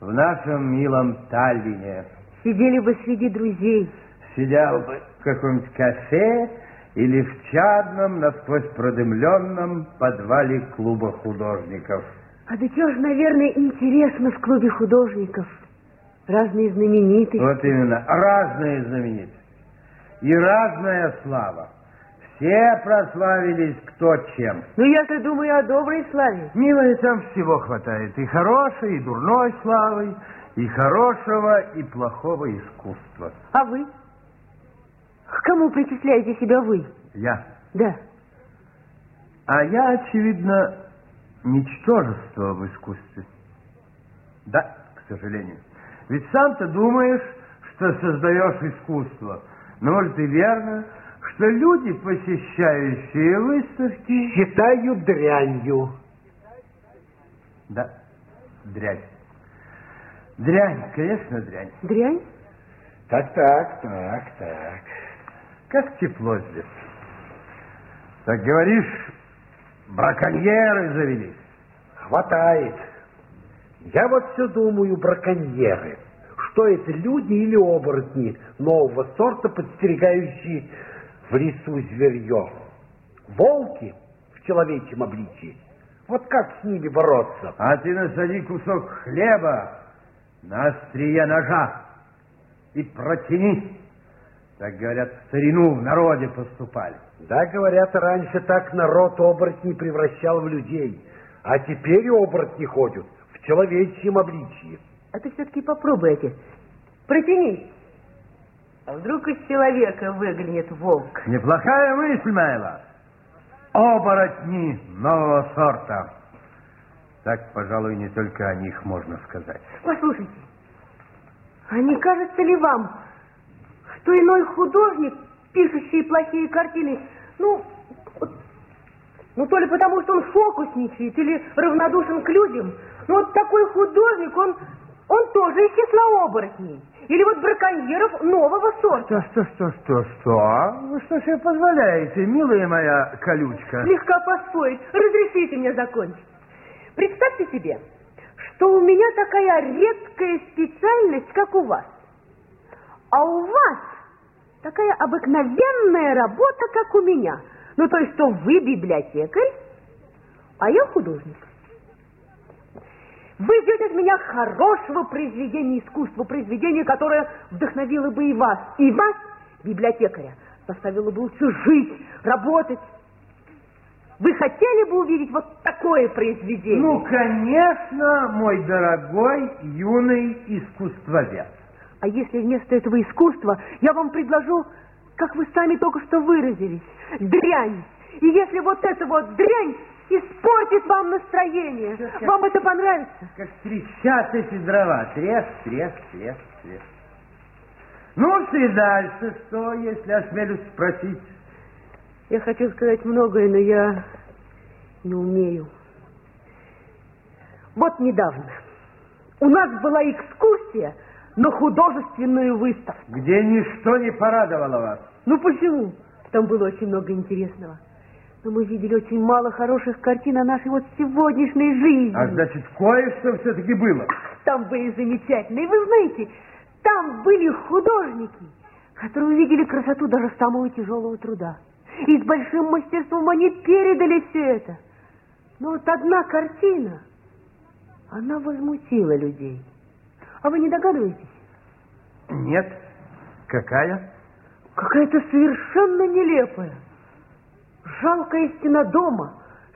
в нашем милом Таллине? Сидели бы среди друзей. Сидел бы в каком-нибудь кафе или в чадном, насквозь продымленном подвале клуба художников. А да чего ж, наверное, интересно в клубе художников. Разные знаменитости. Вот именно, разные знаменитости. И разная слава. Все прославились кто чем. Ну, я-то думаю о доброй славе. Милая, там всего хватает. И хорошей, и дурной славы, и хорошего, и плохого искусства. А вы? К кому причисляете себя вы? Я. Да. А я, очевидно, ничтожество в искусстве. Да, к сожалению. Ведь сам-то думаешь, что создаешь искусство. Но, может, и верно, что люди, посещающие выставки... Считаю дрянью. Да, дрянь. Дрянь, конечно, дрянь. Дрянь? Так, так, так, так. Как тепло здесь. Так говоришь, браконьеры завелись. Хватает. Я вот все думаю, браконьеры. Что это, люди или оборотни нового сорта, подстерегающие в лесу зверье? Волки в человечьем обличии. Вот как с ними бороться? А ты насади кусок хлеба на острие ножа и протяни. Так, говорят, в старину в народе поступали. Да, говорят, раньше так народ оборотней превращал в людей. А теперь оборотни ходят в человечьем обличии. А ты все-таки попробуй, отец. Протяни. А вдруг из человека выглянет волк? Неплохая мысль, Майла. Оборотни нового сорта. Так, пожалуй, не только о них можно сказать. Послушайте, а не кажется ли вам, что иной художник, пишущий плохие картины, ну, ну, то ли потому, что он фокусничает или равнодушен к людям, ну, вот такой художник, он, он тоже из числа оборотней. Или вот браконьеров нового сорта. Что, что, что, что, что? Вы что себе позволяете, милая моя колючка? Слегка поспорить. Разрешите мне закончить. Представьте себе, что у меня такая редкая специальность, как у вас. А у вас такая обыкновенная работа, как у меня. Ну, то есть, что вы библиотекарь, а я художник. Вы ждете от меня хорошего произведения искусства, произведения, которое вдохновило бы и вас, и вас, библиотекаря, заставило бы лучше жить, работать. Вы хотели бы увидеть вот такое произведение? Ну, конечно, мой дорогой юный искусствовед. А если вместо этого искусства я вам предложу, как вы сами только что выразились, дрянь. И если вот эта вот дрянь испортит вам настроение, Как- вам это понравится? Как трещат эти дрова. Треск, треск, треск, треск. Ну, и дальше что, если осмелюсь спросить? Я хочу сказать многое, но я не умею. Вот недавно у нас была экскурсия на художественную выставку. Где ничто не порадовало вас. Ну почему? Там было очень много интересного. Но мы видели очень мало хороших картин о нашей вот сегодняшней жизни. А значит, кое-что все-таки было. Там были замечательные. Вы знаете, там были художники, которые увидели красоту даже самого тяжелого труда. И с большим мастерством они передали все это. Но вот одна картина, она возмутила людей. А вы не догадываетесь? Нет. Какая? Какая-то совершенно нелепая. Жалкая стена дома,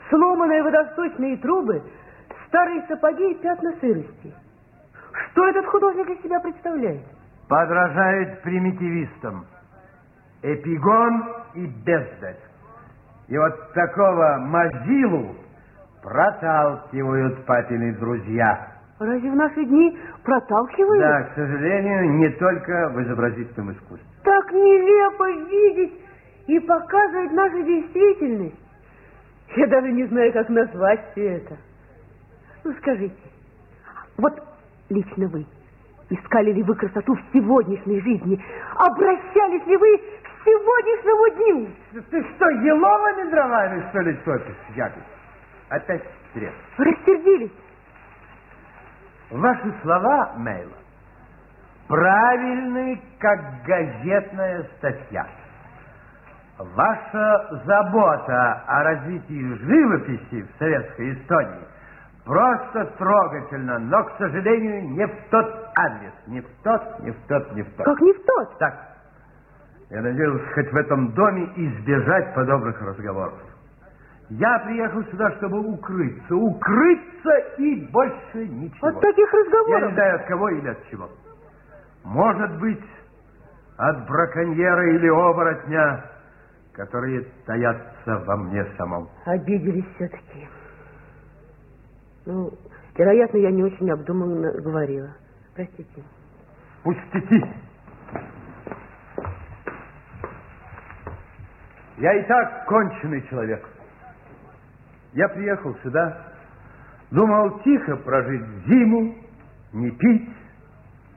сломанные водосточные трубы, старые сапоги и пятна сырости. Что этот художник из себя представляет? Подражает примитивистам. Эпигон и бездарь. И вот такого мазилу проталкивают папины друзья. Разве в наши дни проталкивают? Да, к сожалению, не только в изобразительном искусстве. Так нелепо видеть и показывать нашу действительность. Я даже не знаю, как назвать все это. Ну, скажите, вот лично вы, искали ли вы красоту в сегодняшней жизни? Обращались ли вы к сегодняшнему дню? Ты что, еловыми дровами, что ли, топишь, Яков? Опять стресс. Рассердились. Ваши слова, Мейла, правильны, как газетная статья. Ваша забота о развитии живописи в советской Эстонии просто трогательна, но, к сожалению, не в тот адрес, не в тот, не в тот, не в тот. Как не в тот? Так, я надеялся хоть в этом доме избежать подобных разговоров. Я приехал сюда, чтобы укрыться. Укрыться и больше ничего. От таких разговоров? Я не знаю, от кого или от чего. Может быть, от браконьера или оборотня, которые таятся во мне самом. Обиделись все-таки. Ну, вероятно, я не очень обдуманно говорила. Простите. Пустяки. Я и так конченый человек. Я приехал сюда, думал тихо прожить зиму, не пить,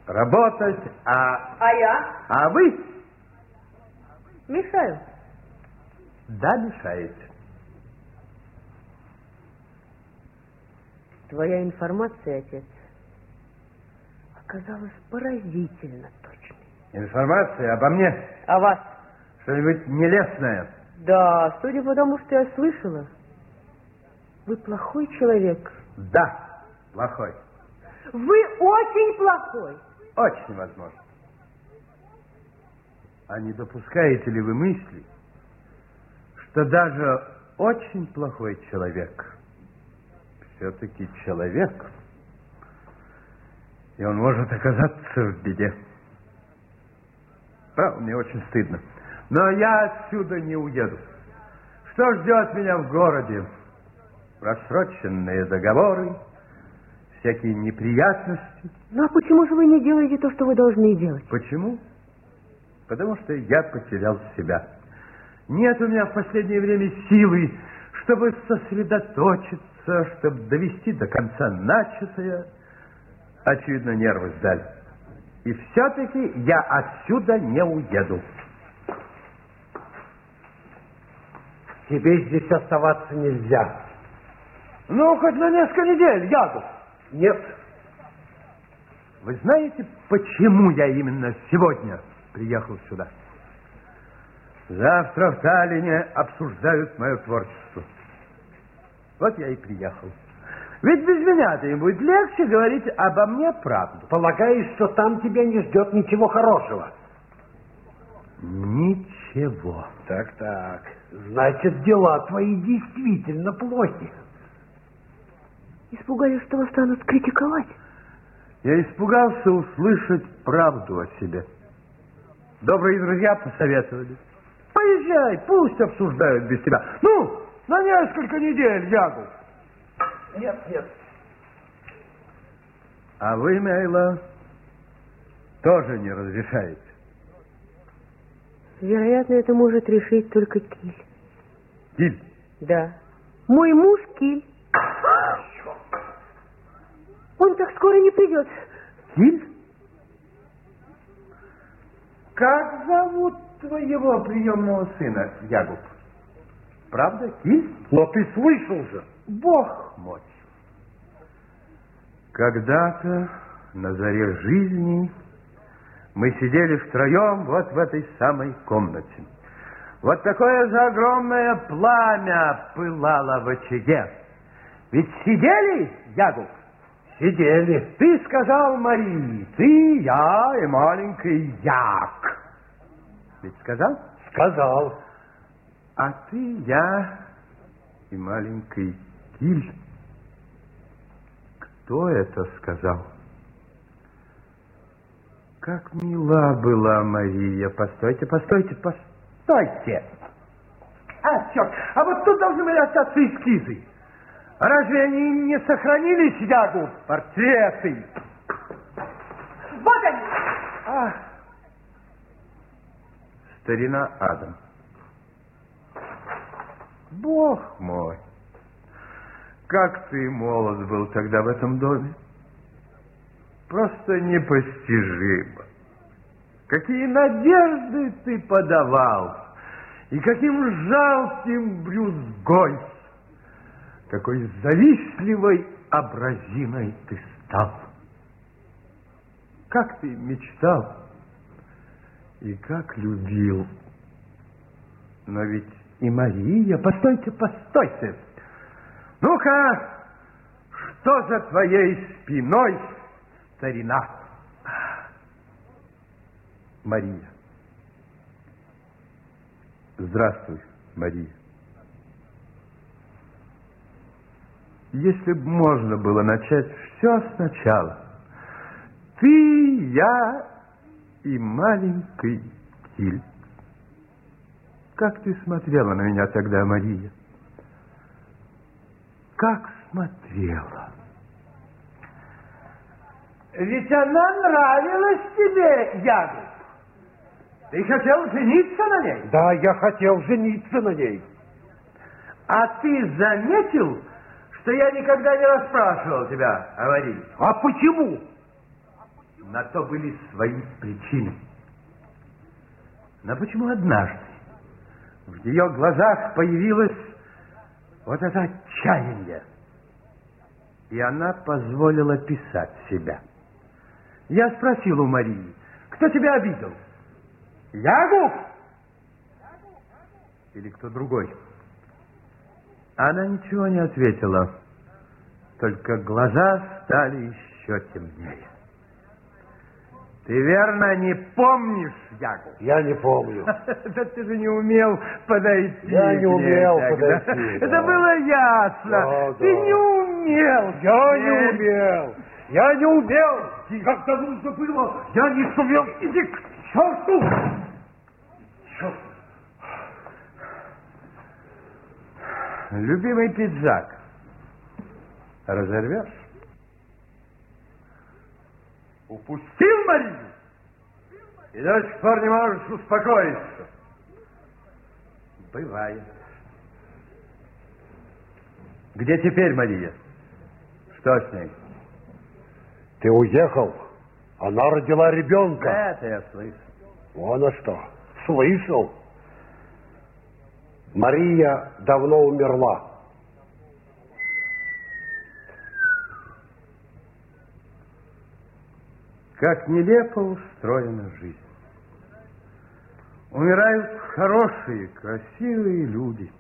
работать, а... А я? А вы? Мешаю. Да, мешаете. Твоя информация, отец, оказалась поразительно точной. Информация обо мне? А вас? Что-нибудь нелестное? Да, судя по тому, что я слышала, вы плохой человек. Да, плохой. Вы очень плохой. Очень возможно. А не допускаете ли вы мысли, что даже очень плохой человек все-таки человек, и он может оказаться в беде? Правда, мне очень стыдно. Но я отсюда не уеду. Что ждет меня в городе? Просроченные договоры, всякие неприятности. Ну, а почему же вы не делаете то, что вы должны делать? Почему? Потому что я потерял себя. Нет у меня в последнее время силы, чтобы сосредоточиться, чтобы довести до конца начатое. Очевидно, нервы сдали. И все-таки я отсюда не уеду. Тебе здесь оставаться нельзя. Ну, хоть на несколько недель, Яков. Нет. Вы знаете, почему я именно сегодня приехал сюда? Завтра в Таллине обсуждают мое творчество. Вот я и приехал. Ведь без меня-то им будет легче говорить обо мне правду. Полагаешь, что там тебя не ждет ничего хорошего? Ничего. Так-так. Значит, дела твои действительно плохи. Испугались, что вас станут критиковать? Я испугался услышать правду о себе. Добрые друзья посоветовали. Поезжай, пусть обсуждают без тебя. Ну, на несколько недель, Ягу. Нет, нет. А вы, Мейла, тоже не разрешаете. Вероятно, это может решить только Киль. Киль? Да. Мой муж Киль. Он так скоро не придет. Киль? Как зовут твоего приемного сына, Ягуб? Правда, Киль? Но ты слышал же. Бог мой. Когда-то на заре жизни мы сидели втроем вот в этой самой комнате. Вот такое же огромное пламя пылало в очаге. Ведь сидели, Ягуб? Сидели. Ты сказал Марии, ты, я и маленький Як. Ведь сказал? Сказал. А ты, я и маленький Киль. Кто это сказал? Как мила была Мария. Постойте, постойте, постойте. А, черт, а вот тут должны были остаться эскизы. Разве они не сохранились, Ягу, портреты? Вот они! А, старина Адам. Бог мой, как ты молод был тогда в этом доме. Просто непостижимо. Какие надежды ты подавал, и каким жалким брюзгой, какой завистливой образиной ты стал. Как ты мечтал и как любил. Но ведь и Мария... Постойте, постойте. Ну-ка, что за твоей спиной, старина? Мария. Здравствуй, Мария. Если бы можно было начать все сначала. Ты, я и маленький Тиль. Как ты смотрела на меня тогда, Мария? Как смотрела? Ведь она нравилась тебе, Ягу. Ты хотел жениться на ней? Да, я хотел жениться на ней. А ты заметил, что я никогда не расспрашивал тебя о Марии? А почему? На то были свои причины. Но почему однажды в ее глазах появилось вот это отчаяние? И она позволила писать себя. Я спросил у Марии, кто тебя обидел? Ягу? Или кто другой? Она ничего не ответила, только глаза стали еще темнее. Ты верно не помнишь Ягу? Я не помню. [LAUGHS] Да ты же не умел подойти. Я не умел подойти, Это было ясно. Ты не умел. Я не умел. Я не умел. Когда нужно было, я не сумел. Иди к черту. Черт. Любимый пиджак. Разорвешь? Упустил Марию? И до сих пор не можешь успокоиться. Бывает. Где теперь Мария? Что с ней? Ты уехал. Она родила ребенка. Это я слышу. Вон а что. Слышал. Мария давно умерла. Как нелепо устроена жизнь. Умирают хорошие, красивые люди.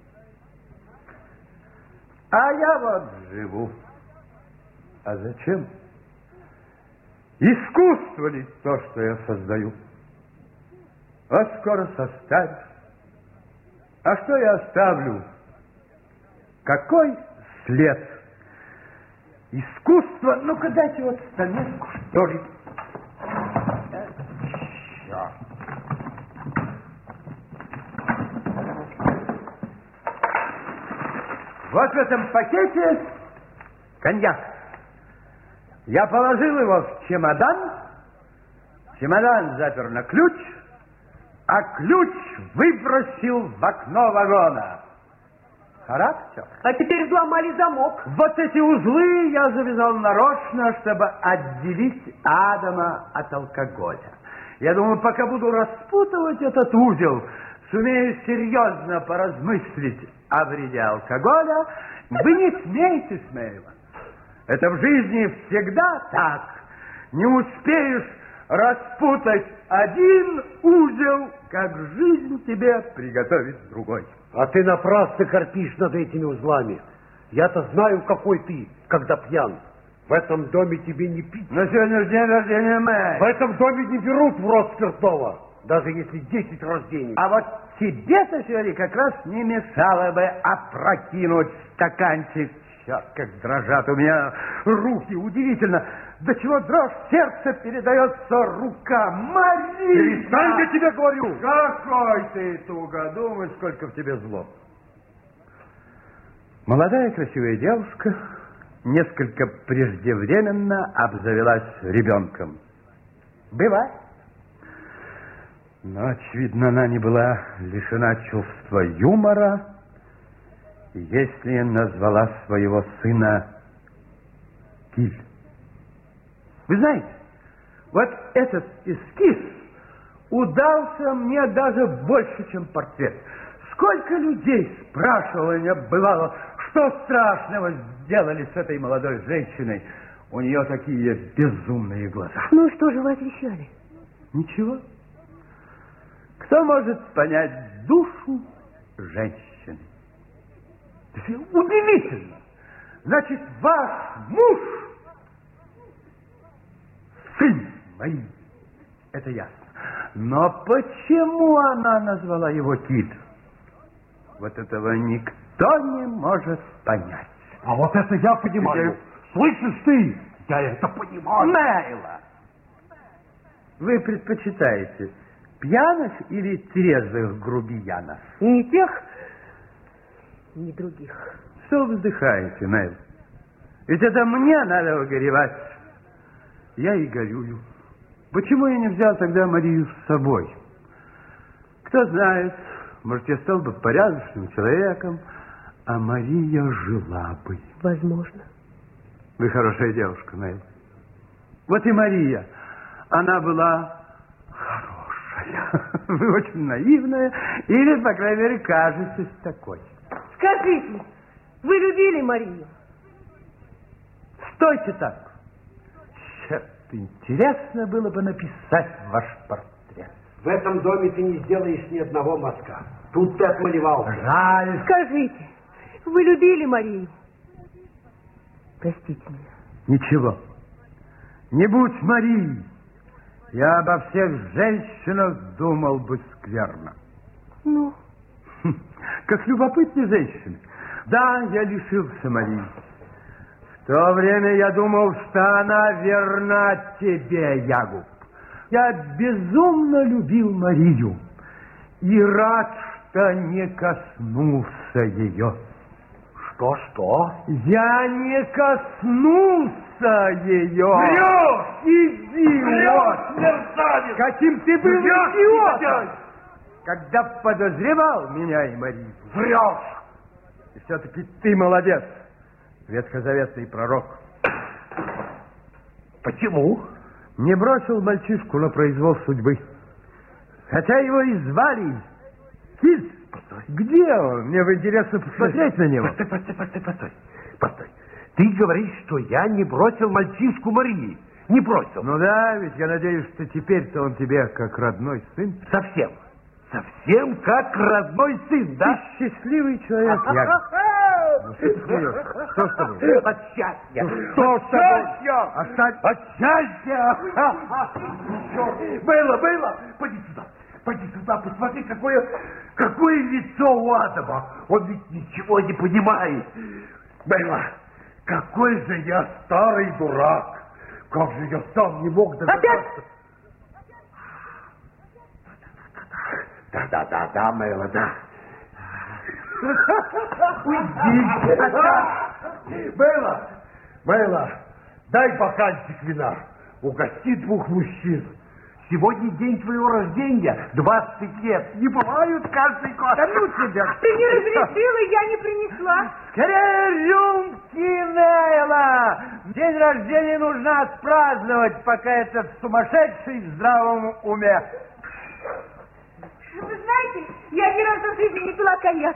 А я вот живу. А зачем? Искусство ли то, что я создаю? А скоро состарюсь. А что я оставлю? Какой след? Искусство? Ну-ка дайте вот стамеску, что ли. Черт. Вот в этом пакете коньяк. Я положил его в чемодан, чемодан запер на ключ, а ключ выбросил в окно вагона. Характер. А теперь взломали замок. Вот эти узлы я завязал нарочно, чтобы отделить Адама от алкоголя. Я думаю, пока буду распутывать этот узел, сумею серьезно поразмыслить о вреде алкоголя. Вы не смейтесь, Мэйва. Это в жизни всегда так. Не успеешь распутать один узел, как жизнь тебе приготовит другой. А ты напрасно корпишь над этими узлами. Я-то знаю, какой ты, когда пьян. В этом доме тебе не пить. На сегодня день рождения Мэй. В этом доме не берут в рот спиртного, даже если десять рождений. А вот тебе, Сашери, как раз не мешало бы опрокинуть стаканчик. Черт, как дрожат у меня руки, удивительно. До чего дрожь сердце передается рука Марии. Перестань, я тебе говорю. Какой ты тугодум и сколько в тебе зло. Молодая красивая девушка несколько преждевременно обзавелась ребенком. Бывает. Но, очевидно, она не была лишена чувства юмора, если назвала своего сына Киль. Вы знаете, вот этот эскиз удался мне даже больше, чем портрет. Сколько людей спрашивало меня, бывало, что страшного сделали с этой молодой женщиной. У нее такие безумные глаза. Ну, что же вы отвечали? Ничего. Кто может понять душу женщины? Удивительно. Значит, ваш муж сын моим. Это ясно. Но почему она назвала его Кит? Вот этого никто не может понять. А вот это я понимаю. Слышишь ты? Я это понимаю. Найла! Вы предпочитаете пьяных или трезвых грубиянов? Ни тех, ни других. Что вздыхаете, Найл? Ведь это мне надо горевать. Я и горюю. Почему я не взял тогда Марию с собой? Кто знает, может, я стал бы порядочным человеком, а Мария жила бы. Возможно. Вы хорошая девушка, Нелл. Вот и Мария. Она была хорошая. [LAUGHS] Вы очень наивная, или, по крайней мере, кажетесь такой. Скажите, вы любили Марию? Стойте так. Черт, интересно было бы написать ваш портрет. В этом доме ты не сделаешь ни одного мазка. Тут ты отмалевался. Жаль. Скажите, вы любили Марию? Простите меня. Ничего. Не будь Марии, я обо всех женщинах думал бы скверно. Ну? [LAUGHS] Как любопытные женщины. Да, я лишился Марии. В то время я думал, что она верна тебе, Ягуб. Я безумно любил Марию и рад, что не коснулся ее. Что, что? Я не коснулся ее. Врешь! Идиот! мерзавец! Каким ты был Врешь, идиотом! Когда подозревал меня и Марию. Врешь! И все-таки ты молодец, ветхозаветный пророк. Почему? Не бросил мальчишку на произвол судьбы. Хотя его и звали Кит. Где он? Мне бы интересно посмотреть на него. Постой, постой, постой, постой. Постой. Ты говоришь, что я не бросил мальчишку Марии. Не бросил. Ну да, ведь я надеюсь, что теперь-то он тебе как родной сын. Совсем. Совсем как родной сын, да? Ты счастливый человек, Яков. Ну, что ты смеешься? Что с тобой? От счастья. Ну, что От с тобой? счастья. Оставь. От счастья. Черт. Было, было. Пойди сюда. Пойди сюда, посмотри, какое, какое лицо у Адама. Он ведь ничего не понимает. Белла, какой же я старый дурак. Как же я сам не мог догадаться. Да, да, да, да, Мэйла, да. Уйди. Мэйла, Мэйла, дай бокальчик вина. Угости двух мужчин. Сегодня день твоего рождения, 20 лет. Не бывают каждый год. Да ну тебя! [LAUGHS] Ты не разрешила, я не принесла. Скорее рюмки, Нейла! День рождения нужно отпраздновать, пока этот сумасшедший в здравом уме. Вы знаете, я ни разу в жизни не пила коньяк.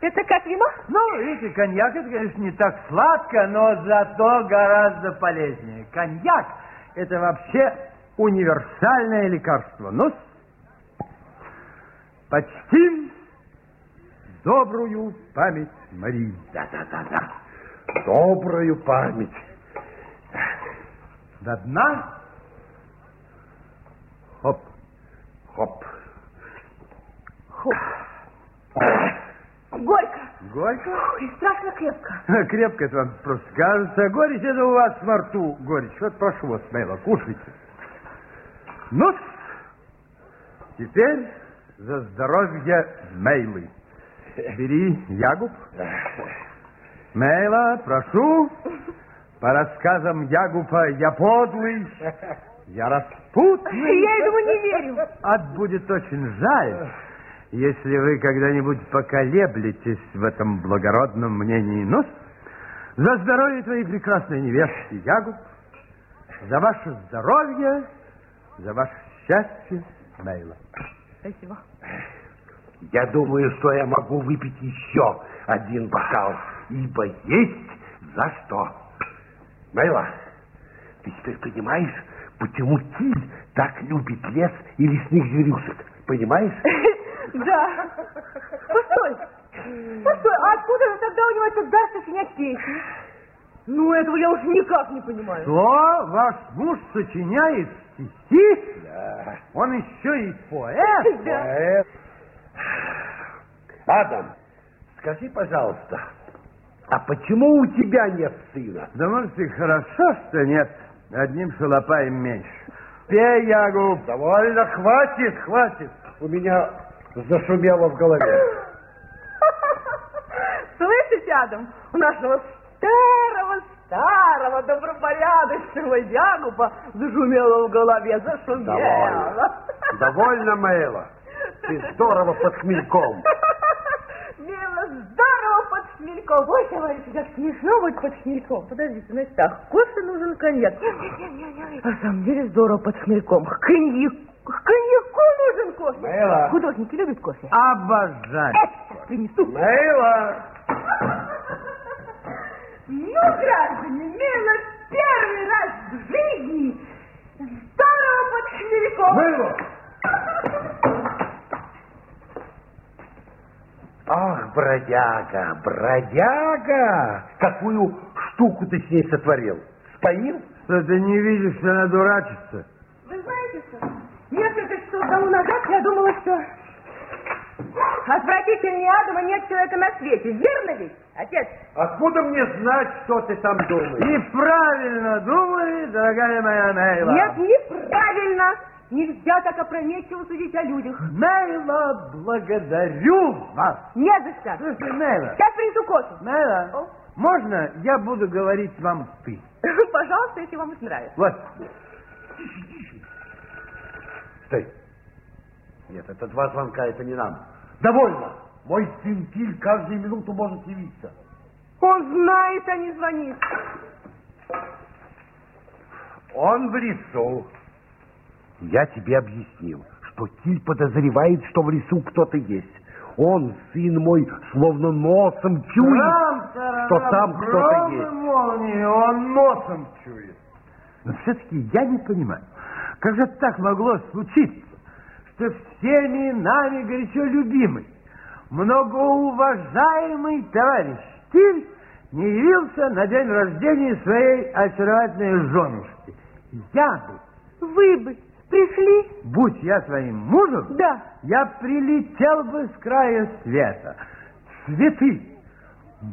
Это как вино? Ну, видите, коньяк, это, конечно, не так сладко, но зато гораздо полезнее. Коньяк – это вообще универсальное лекарство. Ну, почтим добрую память Марии. Да-да-да-да. Добрую память. До дна. Хоп. Хоп. Горько. Горько? И страшно крепко. [LAUGHS] Крепко это вам просто кажется. Горечь это у вас во рту горечь. Вот прошу вас, Мейла, кушайте. ну теперь за здоровье Мейлы. Бери ягуб. Мейла, прошу. По рассказам Ягупа я подлый, я распутный. [LAUGHS] Я этому не верю. Ад будет очень жаль, если вы когда-нибудь поколеблетесь в этом благородном мнении. Ну, за здоровье твоей прекрасной невесты, Ягуб, за ваше здоровье, за ваше счастье, Мейла. Спасибо. Я думаю, что я могу выпить еще один бокал, ибо есть за что. Мейла, ты теперь понимаешь, почему Тиль так любит лес и лесных зверюшек? Понимаешь? [LAUGHS] Да. Постой. Постой, а откуда же тогда у него этот дар сочинять песни? Ну, этого я уж никак не понимаю. Что? Ваш муж сочиняет стихи? Да. Он еще и поэт? Да. Поэт. Адам, скажи, пожалуйста, а почему у тебя нет сына? Да может и хорошо, что нет. Одним шалопаем меньше. Пей, Ягуб. Довольно, хватит, хватит. У меня зашумело в голове. Слышите, Адам, у нашего старого, старого, добропорядочного Ягуба зашумело в голове, зашумело. Довольно. Довольно, Мэйла. Ты здорово под хмельком. Мило, здорово под шмельком. Ой, товарищи, как смешно быть под шмельком. Подождите, значит так, кофе нужен коньяк. На самом деле здорово под шмельком. Коньяк, коньяку нужен кофе. Мэйла. Художники любят кофе. Обожаю. Это принесу. Мэйла. Ну, граждане, мило, первый раз в жизни здорово под шмельком. Мэйла. Ах, бродяга, бродяга! Какую штуку ты с ней сотворил? Споил? Что ты не видишь, что она дурачится? Вы знаете что? Часов тому назад я думала, что отвратительнее Адама нет человека на свете. Верно ведь, отец? Откуда мне знать, что ты там думаешь? Неправильно думаешь, дорогая моя Мейла. Нет, неправильно. Нельзя так опрометчиво судить о людях. Мейла, благодарю вас. Не за что. Слушай, Мейла, Сейчас принесу кофе. Мейла, О. можно я буду говорить вам ты? [LAUGHS] Пожалуйста, если вам это нравится. Вот. Стой. Нет, это два звонка, это не нам. Довольно. Мой сын Тиль каждую минуту может явиться. Он знает, а не звонит. Он в лесу. Я тебе объяснил, что Тиль подозревает, что в лесу кто-то есть. Он, сын мой, словно носом чует, что там кто-то есть. молнии, он носом чует. Но все-таки я не понимаю, как же так могло случиться, что всеми нами горячо любимый, многоуважаемый товарищ Тиль не явился на день рождения своей очаровательной женушки. Я бы, Вы бы пришли? будь я твоим мужем, Да. я прилетел бы с края света. Цветы,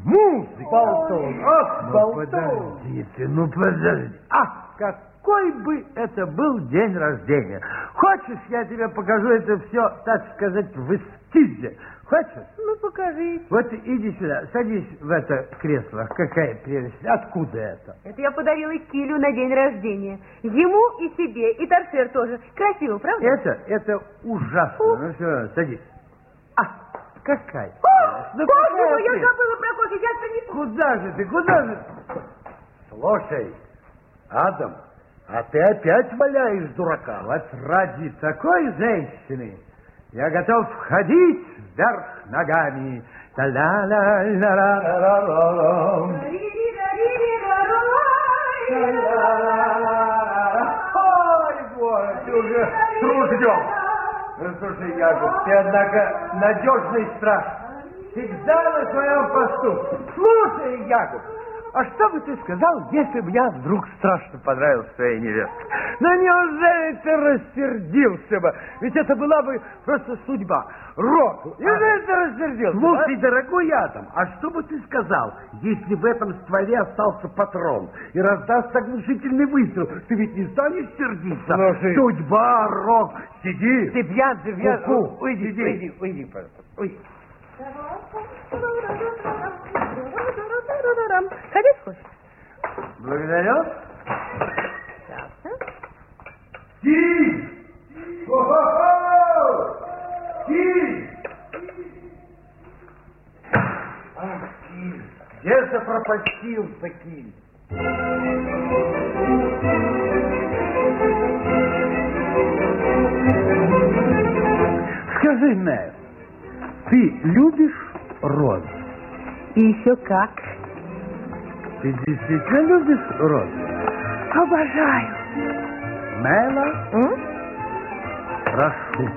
музыка. Болтун, ах, Ну, болтун. подождите, ну подожди. Ах, какой бы это был день рождения. Хочешь, я тебе покажу это все, так сказать, в эскизе? Хочешь? Ну, покажи. Вот иди сюда, садись в это кресло. Какая прелесть. Откуда это? Это я подарила Килю на день рождения. Ему и себе, и торшер тоже. Красиво, правда? Это, это ужасно. Ну все, садись. А, какая? О, Ну, Боже мой, я забыла про кофе, сейчас принесу. Куда же ты, куда же? Слушай, Адам, а ты опять валяешь дурака. Вот ради такой женщины я готов входить вверх ногами. Та-ла-ла-ла-ла-ла-ла. Ой, ты уже. Ну, слушай, Яков, ты, однако, надежный страж. Всегда на своем посту. Слушай, Яков, а что бы ты сказал, если бы я вдруг страшно понравился своей невестке? Ну, неужели ты рассердился бы? Ведь это была бы просто судьба. Рок. Неужели ты рассердился? Слушай, дорогой Адам, а что бы ты сказал, если в этом стволе остался патрон и раздастся оглушительный выстрел? Ты ведь не станешь сердиться? Слушай. Судьба, Рок, сиди. Ты пьян, ты пьян. Уйди, Иди. уйди, уйди, пожалуйста. Уйди. Садись, хочешь? Благодарю. Киль! Хо-хо-хо! Киль! Ах, Киль, где запропастился Киль? Скажи, Нев, ты любишь розы? И еще как. Ты действительно любишь розы? Обожаю. Мела, М? прошу.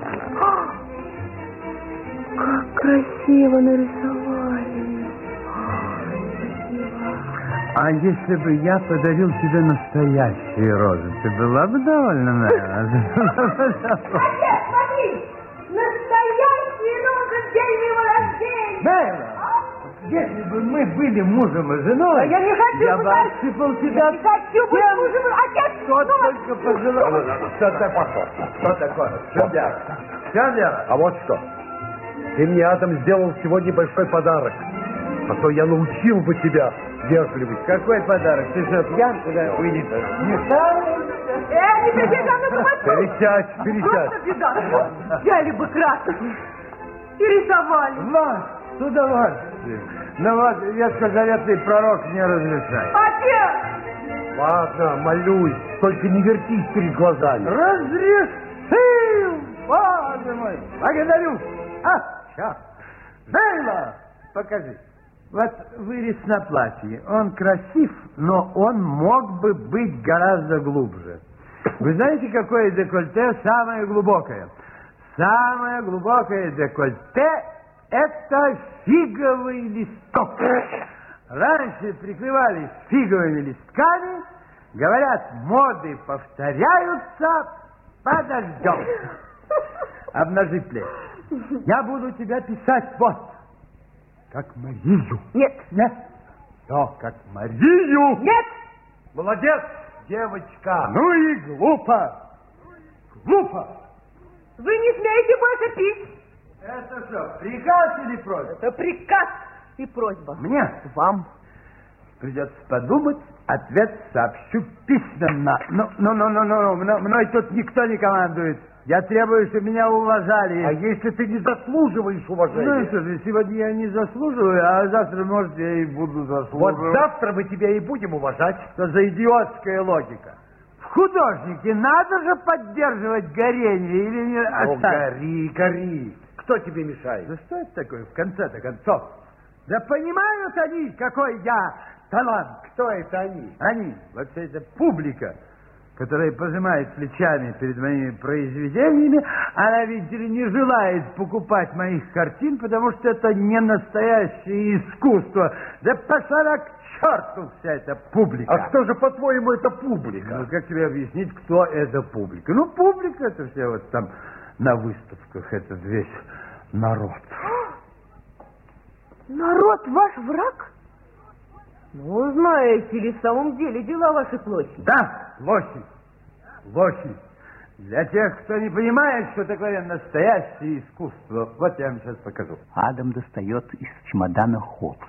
Как красиво нарисовали. А если бы я подарил тебе настоящие розы, ты была бы довольна, Мела? Отец, день его рождения! Мела, если бы мы были мужем и женой, А я не хочу я бы быть- отсыпал тебя Я не хочу быть всем, мужем и- Отец, что ну, только пожелал. Что такое? Что такое? В чем дело? В чем дело? А вот что. Ты мне, Адам, сделал сегодня большой подарок. А то я научил бы тебя вежливости. Какой подарок? Ты что, пьян? Куда? Уйди. Не Э, не захвату! Пересядь, пересядь. Просто беда. Взяли бы краски и рисовали. Вот, с удовольствием. Ну вот, ветхозаветный пророк не разрешает. Отец! Ладно, молюсь, только не вертись перед глазами. Разрешил, боже мой. Благодарю. А, сейчас. Зейла, покажи. Вот вырез на платье. Он красив, но он мог бы быть гораздо глубже. Вы знаете, какое декольте самое глубокое? Самое глубокое декольте – это фиговый листок. Раньше прикрывались фиговыми листками, говорят, моды повторяются, подождем. Обнажи плечи. Я буду тебя писать вот, как Марию. Нет, Нет, то, как Марию. нет! Молодец, девочка. Ну и глупо. Глупо. Вы не смеете больше пить. Это что, приказ или просьба? Это приказ и просьба. Мне Вам. придется подумать, ответ сообщу письменно. Ну, ну, ну, ну, ну, мно- мной тут никто не командует. Я требую, чтобы меня уважали. А если ты не заслуживаешь Ну уважения? что же, сегодня я не заслуживаю, а завтра, может, я и буду Вот заслуживать. завтра мы тебя и будем уважать. Что за идиотская логика? В художнике надо же поддерживать горение или не оставить? гори, гори. Кто тебе мешает? Да что это такое в конце-то концов? Да понимают они, какой я талант. Кто это они? Они, вот вся эта публика, которая пожимает плечами перед моими произведениями, она, видите ли, не желает покупать моих картин, потому что это не настоящее искусство. Да пошла она к черту вся эта публика. А кто же, по-твоему, это публика? Ну, как тебе объяснить, кто это публика? Ну, публика это все вот там на выставках, это весь народ. [GASPS] Народ ваш враг? Ну, знаете ли, в самом деле дела ваши плохи. Да, плохи, плохи. Для тех, кто не понимает, что такое настоящее искусство. Вот я вам сейчас покажу. Адам достает из чемодана холст.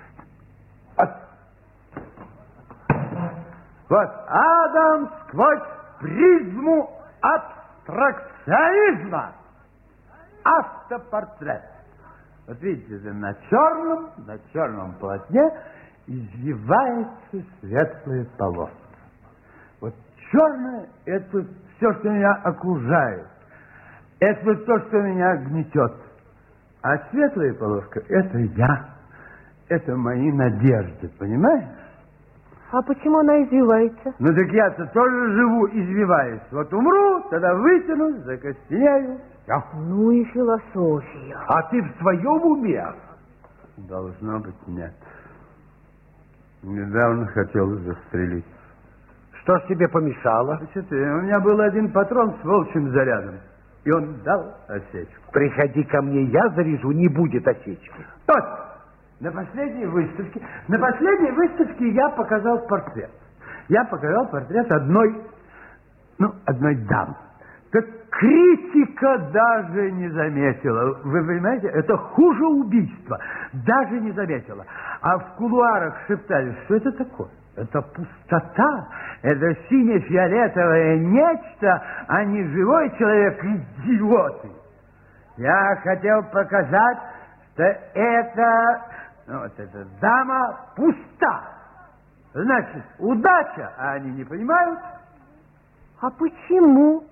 Вот Адам сквозь призму абстракционизма. Автопортрет. Вот видите, на черном, на черном полотне извивается светлая полоска. Вот черное – это все, что меня окружает. Это то, что меня гнетет. А светлая полоска – это я. Это мои надежды, понимаешь? А почему она извивается? Ну так я-то тоже живу, извиваясь. Вот умру, тогда вытянусь, закостенею. Все. Ну и философия. А ты в своем уме? Должно быть, нет. Недавно хотел застрелить. Что ж тебе помешало? Значит, у меня был один патрон с волчьим зарядом. И он дал осечку. Приходи ко мне, я заряжу, не будет осечки. Точно. На последней выставке, на последней выставке я показал портрет. Я показал портрет одной, ну, одной дамы. Так критика даже не заметила. Вы понимаете, это хуже убийства. Даже не заметила. А в кулуарах шептали, что это такое? Это пустота, это сине-фиолетовое нечто, а не живой человек, идиоты. Я хотел показать, что это, ну, вот эта дама пуста. Значит, удача, а они не понимают. А почему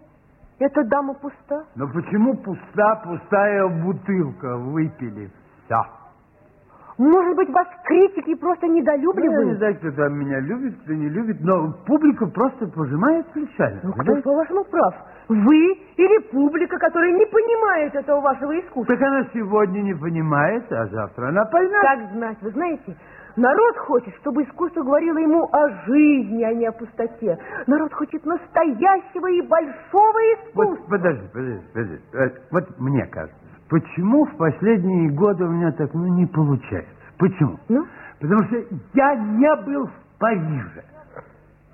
эта дама пуста? Но почему пуста, пустая бутылка выпили? Все. Может быть, вас критики просто Ну, я не недолюбливают? знаю, кто там меня любит, кто не любит, но публика просто пожимает плечами. Ну, кто, по-вашему, прав? Вы или публика, которая не понимает этого вашего искусства? Так она сегодня не понимает, а завтра она поймет. Как знать, вы знаете, народ хочет, чтобы искусство говорило ему о жизни, а не о пустоте. Народ хочет настоящего и большого искусства. Вот подожди, подожди, подожди. Э, Вот мне кажется, почему в последние годы у меня так ну, не получается? Почему? Ну? Потому что я не был в Париже.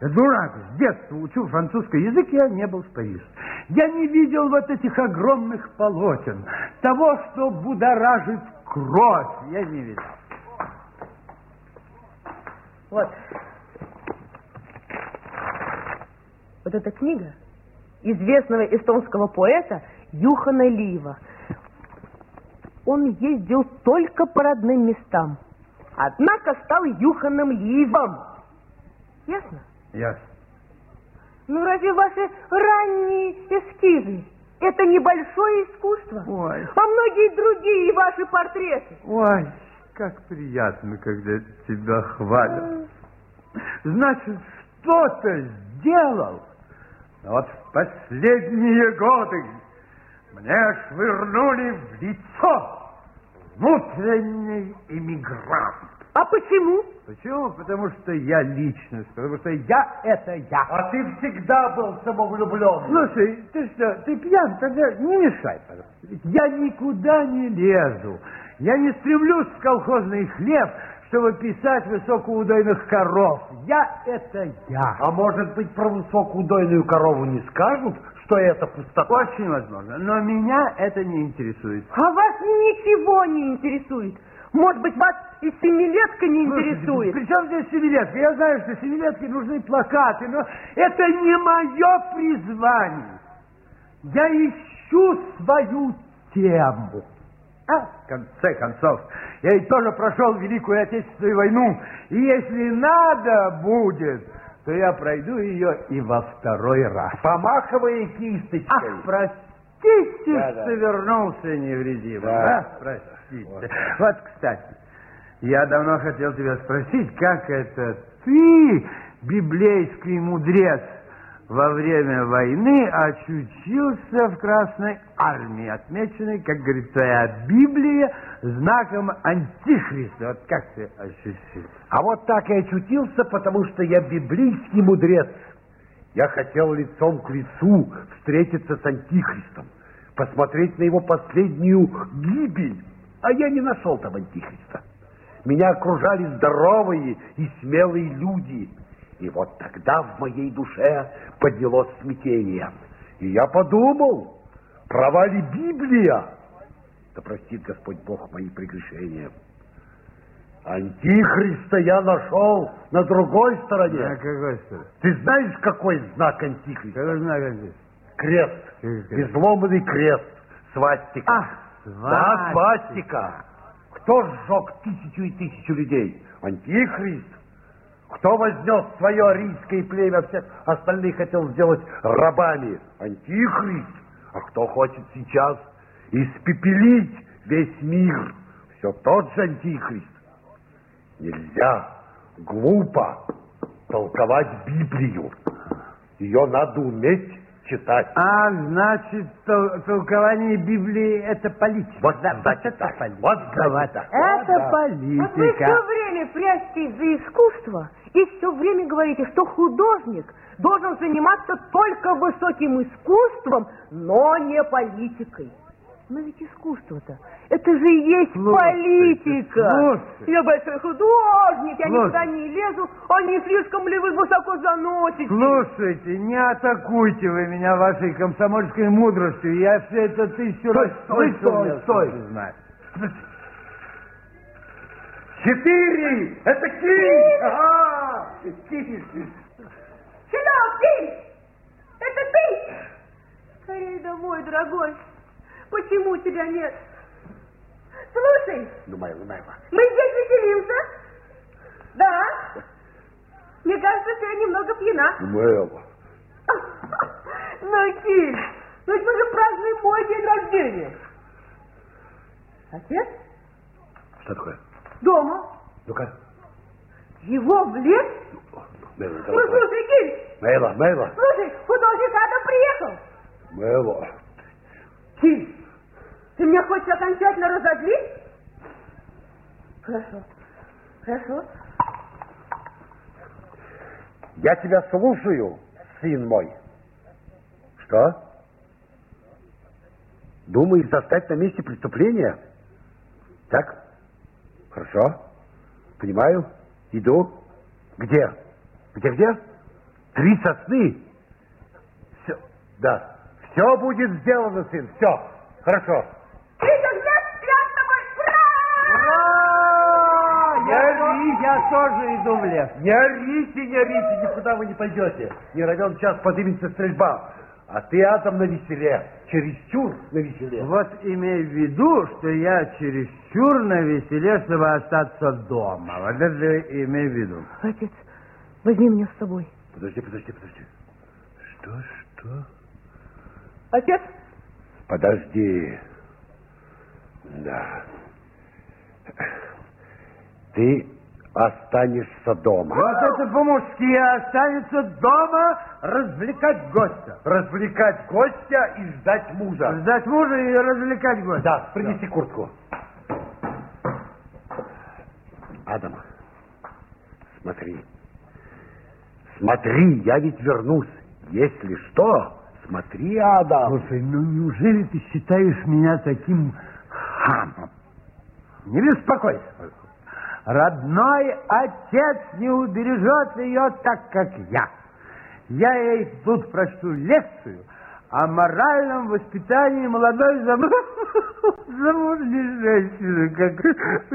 Дурак, с детства учу французский язык, я не был в Париже. Я не видел вот этих огромных полотен, того, что будоражит кровь, я не видел. Вот. Вот эта книга известного эстонского поэта Юхана Лива. Он ездил только по родным местам, однако стал Юханом Ливом. Ясно? Ясно. Ну разве ваши ранние эскизы это небольшое искусство? Ой. А многие другие ваши портреты. Ой, как приятно, когда тебя хвалят. Значит, что-то сделал. Но вот в последние годы мне швырнули в лицо внутренний иммигрант. А почему? Почему? Потому что я личность, потому что я это я. А ты всегда был самовлюбленным. Слушай, ты что, ты пьян? Тогда не мешай, пожалуйста. Ведь Я никуда не лезу. Я не стремлюсь в колхозный хлеб, чтобы писать высокоудойных коров. Я это я. А может быть, про высокоудойную корову не скажут, что это пустота? Очень возможно. Но меня это не интересует. А вас ничего не интересует. Может быть, вас и семилетка не интересует. При чем здесь семилетка? Я знаю, что семилетке нужны плакаты, но это не мое призвание. Я ищу свою тему. А, в конце концов, я ведь тоже прошел Великую Отечественную войну, и если надо будет, то я пройду ее и во второй раз. Помахивая кисточкой. Ах, простите, Да-да. что вернулся невредимым. Да. Да, простите. Вот. кстати, я давно хотел тебя спросить, как это ты, библейский мудрец, во время войны очутился в Красной Армии, отмеченной, как говорит твоя Библия, знаком Антихриста. Вот как ты ощутился? А вот так и очутился, потому что я библейский мудрец. Я хотел лицом к лицу встретиться с Антихристом, посмотреть на его последнюю гибель. А я не нашел там Антихриста. Меня окружали здоровые и смелые люди. И вот тогда в моей душе поднялось смятение. И я подумал, права ли Библия? Да простит Господь Бог мои прегрешения. Антихриста я нашел на другой стороне. На какой стороне? Ты знаешь, какой знак Антихриста? Какой знак Антихриста? Крест. Крест? Изломанный крест. Свастика. Ах, Да, свастика. Кто сжег тысячу и тысячу людей? Антихрист. Кто вознес свое арийское племя, всех остальных хотел сделать рабами? Антихрист. А кто хочет сейчас испепелить весь мир? Все тот же Антихрист. Нельзя. Глупо. толковать Библию. Ее надо уметь читать. А, значит, тол- толкование Библии – это политика. Вот да, значит это так. политика. Вот значит так. Это Вот, да. Вот вы политика. все время прячетесь за искусство и все время говорите, что художник должен заниматься только высоким искусством, но не политикой. Но ведь искусство-то, это же и есть Слушайте, политика. слушайте. Я большой художник, я Слушайте. никуда не лезу, а не слишком ли вы высоко заносите? Слушайте, не атакуйте вы меня вашей комсомольской мудростью. Я все это тысячу раз стой, стой, стой. хочу знать. Четыре! Это кий! Ага! Сюда, ты! Это ты! Скорее домой, дорогой. Почему тебя нет? Слушай, Ну, Майла, Майла. мы здесь веселимся? Да? Мне кажется, ты немного пьяна. Майла. Ну, Киль, ну ведь мы же празднуем мой день рождения. Отец? Что такое? Дома. Ну-ка. Его в лес? Майла, Ну, слушай, Киль, Майла, Майла. слушай, художник Адам приехал. Майла. Киль, ты меня хочешь окончательно разозлить? Хорошо, хорошо. Я тебя слушаю, сын мой. Что? Думаешь застать на месте преступления? Так? Хорошо. Понимаю. Иду. Где? Где-где? Три сосны. Все. Да. Все будет сделано, сын. Все. Хорошо. Я. Ура! Тоже иду в лес. Не орите, не орите, никуда вы не пойдете. Не равен час подымется стрельба. А ты, Адам, на веселе. Чересчур на веселе. Вот имей в виду, что я чересчур на веселе, чтобы остаться дома. Вот это имей в виду. Отец, возьми меня с собой. Подожди, подожди, подожди. Что, что? Отец, Подожди. Да. Ты останешься дома. Вот это по-мужски останется дома развлекать гостя. Развлекать гостя и ждать мужа. Ждать мужа и развлекать гостя. Да, принеси куртку. Адам, смотри. Смотри, я ведь вернусь. Если что, смотри, Адам. Слушай, ну неужели ты считаешь меня таким хамом? Не беспокойся. Родной отец не убережет ее так, как я. Я ей тут прочту лекцию о моральном воспитании молодой зам... [LAUGHS] замужней женщины. Как...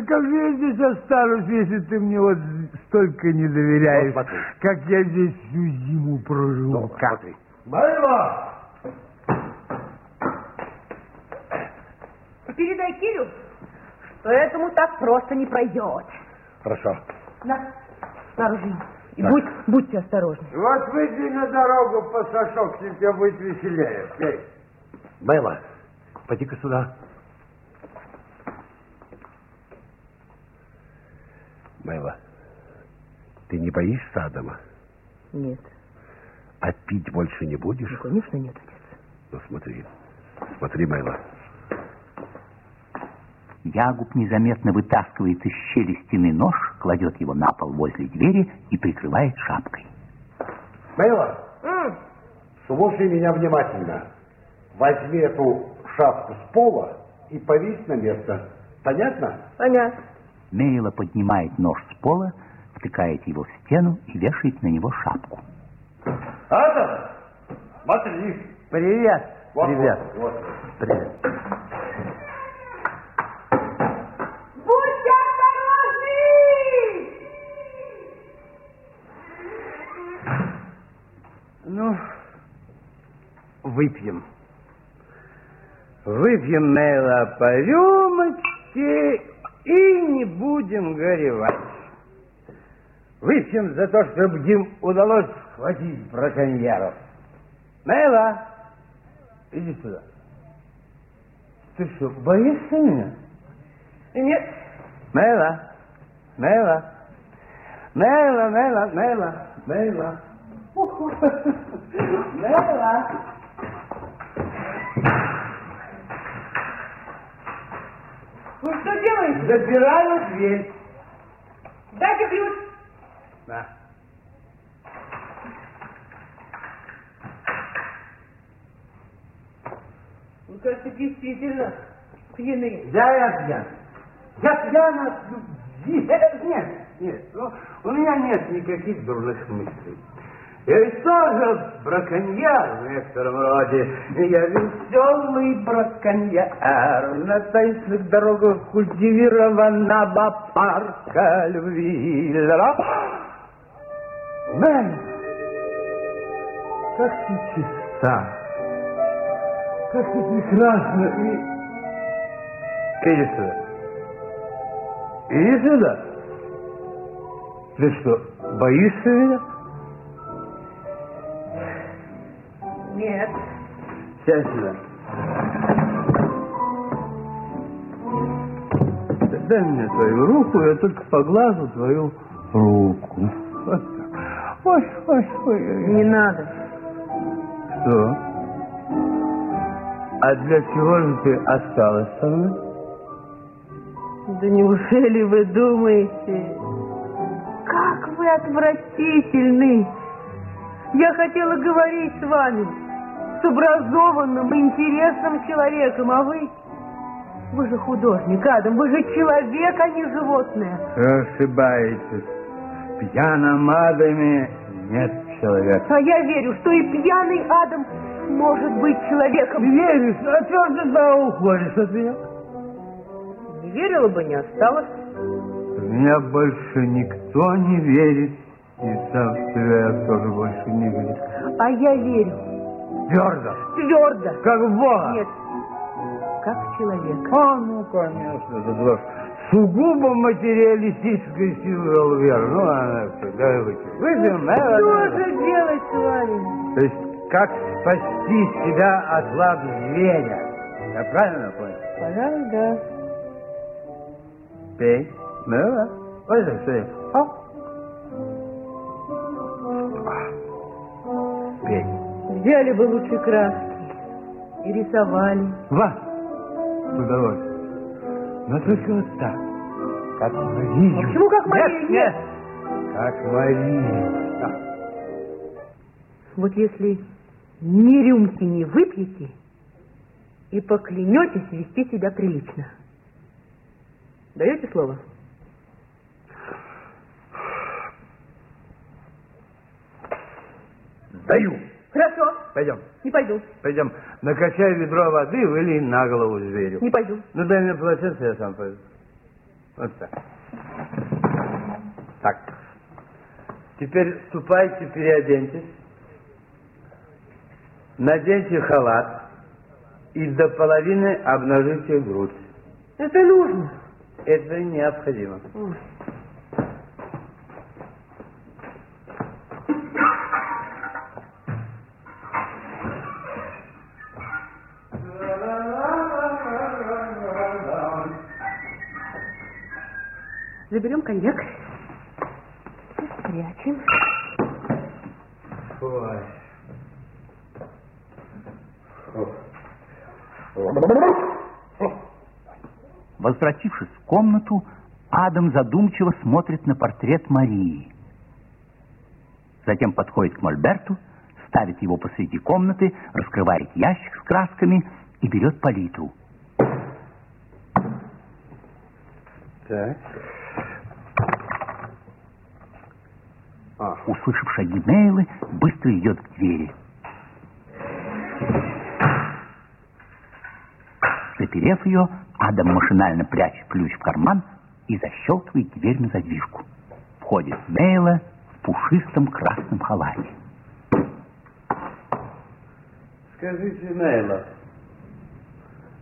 как же я здесь останусь, если ты мне вот столько не доверяешь, Вот смотри. как я здесь всю зиму. Ну, Как? смотри. Майла! Передай Кирю, что этому так просто не пройдет. Хорошо. На, на ружье. И будь, будьте осторожны. Вот выйди на дорогу, пасашок, тебе будет веселее. Эй. Майла, поди-ка сюда. Майла, ты не боишься Адама? Нет, А пить больше не будешь? ну, конечно нет, отец. Ну, смотри. Смотри, Майла. Ягуб незаметно вытаскивает из щели стены нож, кладет его на пол возле двери и прикрывает шапкой. Майла, М, слушай меня внимательно. Возьми эту шапку с пола и повесь на место. Понятно? понятно. Мейла поднимает нож с пола, втыкает его в стену и вешает на него шапку. Адам, смотри. Привет, Вот, привет. вот, вот. Привет. Будьте осторожны! Ну, выпьем. Выпьем, Нейла, по рюмочке и не будем горевать. Выпьем за то, чтобы им удалось схватить браконьеров. Нейла, иди сюда. Ты что, боишься меня? Нет, Нейла, Нейла, Нейла, Нейла, Нейла, Нейла. Нелла. Вы что делаете? Запираю дверь. Дайте ключ. Да. Вы, кажется, действительно пьяны. Да, я пьян. Я пьян от любви. Нет, нет, ну, у меня нет никаких дурных мыслей. Я ведь тоже браконьер в некотором роде. Я веселый браконьер. На таинственных дорогах культивированного парка любви. Мэн, как ты чиста, как ты прекрасна и... Иди сюда. Иди сюда. Ты что, боишься меня? Нет. Сядь сюда. Дай мне твою руку, я только поглажу твою руку. Вот так. Ой, ой, ой, ой. Не надо. Что? А для чего же ты осталась со мной? Да неужели вы думаете? Как вы отвратительны! Я хотела говорить с вами, с образованным, интересным человеком, а вы... Вы же художник, Адам, вы же человек, а не животное. Ошибаетесь. В пьяном Адаме нет человека. А я верю, что и пьяный Адам может быть человеком. Веришь? А ты тогда уходишь от меня? Не верила бы, не осталось. В меня больше никто не верит. И сам в себя я тоже больше не верю. А я верю. Твердо. Твердо. Как Бога. Нет. Как в человека. А, ну, конечно, это ложь. Сугубо материалистической силы веры. Ну, она всегда выйдет. Выйдем, Что же делать с вами? То есть, как спасти себя от лап зверя? Я правильно понял? Пожалуй, да. Пей. Ну, да. Вот это что О. Пей. Взяли бы лучше краски и рисовали. Ва! Удовольствием. Но только вот так. Как Марию. Почему как Марию? Нет, нет. Как Марию. А. Вот если ни рюмки не выпьете и поклянетесь вести себя прилично. Даете слово? Даю. Хорошо. Пойдем. Не пойду. Пойдем. Накачай ведро воды, вылей на голову зверю. Не пойду. Ну, дай мне полотенце, я сам пойду. Вот так. Так. Теперь ступайте, переоденьтесь. Наденьте халат и до половины обнажите грудь. Это нужно. Это необходимо. Ой. Заберем коньяк. Спрячем. Ой. Возвратившись в комнату, Адам задумчиво смотрит на портрет Марии. Затем подходит к Мольберту, ставит его посреди комнаты, раскрывает ящик с красками и берет палитру. Так. Услышав шаги Нейлы, быстро идет к двери. Заперев ее, Адам машинально прячет ключ в карман и защелкивает дверь на задвижку. Входит Нейла в пушистом красном халате. Скажите, Нейла,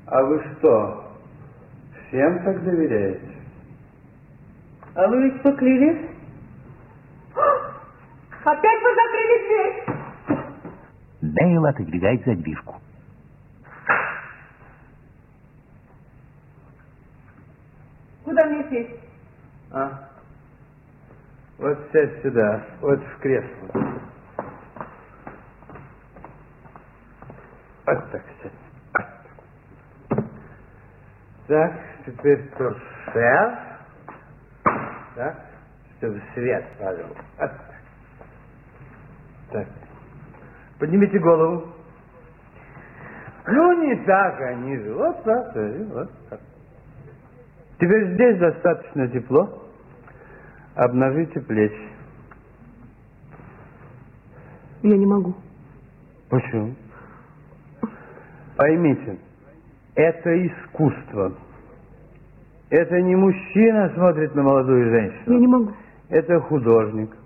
а вы что, всем так доверяете? А вы ведь поклялись? Опять вы закрыли дверь? Нейла отодвигает задвижку. Куда мне сесть? А? Вот сядь сюда, вот в кресло. Вот так сядь. Вот так. Так, теперь торшер. Так, чтобы свет падал. Вот так. Так. Поднимите голову. Ну, не так, а ниже. Вот так, и вот так. Теперь здесь достаточно тепло. Обнажите плечи. Я не могу. Почему? Поймите, это искусство. Это не мужчина смотрит на молодую женщину. Я не могу. Это художник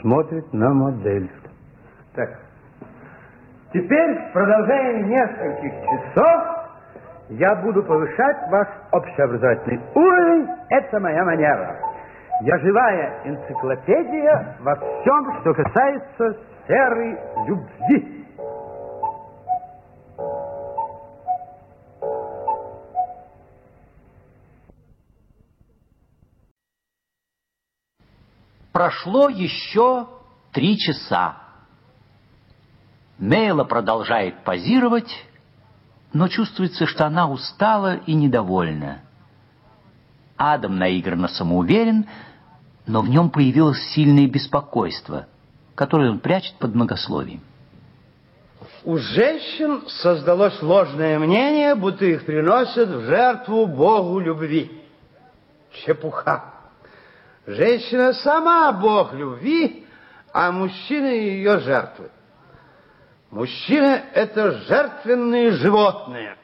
смотрит на модель. Так. Теперь в продолжении нескольких часов я буду повышать ваш общеобразовательный уровень. Это моя манера. Я живая энциклопедия во всем, что касается сферы любви. Прошло еще три часа. Нейла продолжает позировать, но чувствуется, что она устала и недовольна. Адам наигранно самоуверен, но в нем появилось сильное беспокойство, которое он прячет под многословием. У женщин создалось ложное мнение, будто их приносят в жертву Богу любви. Чепуха. Женщина сама Бог любви, а мужчина ее жертвы. Мужчины – это жертвенные животные.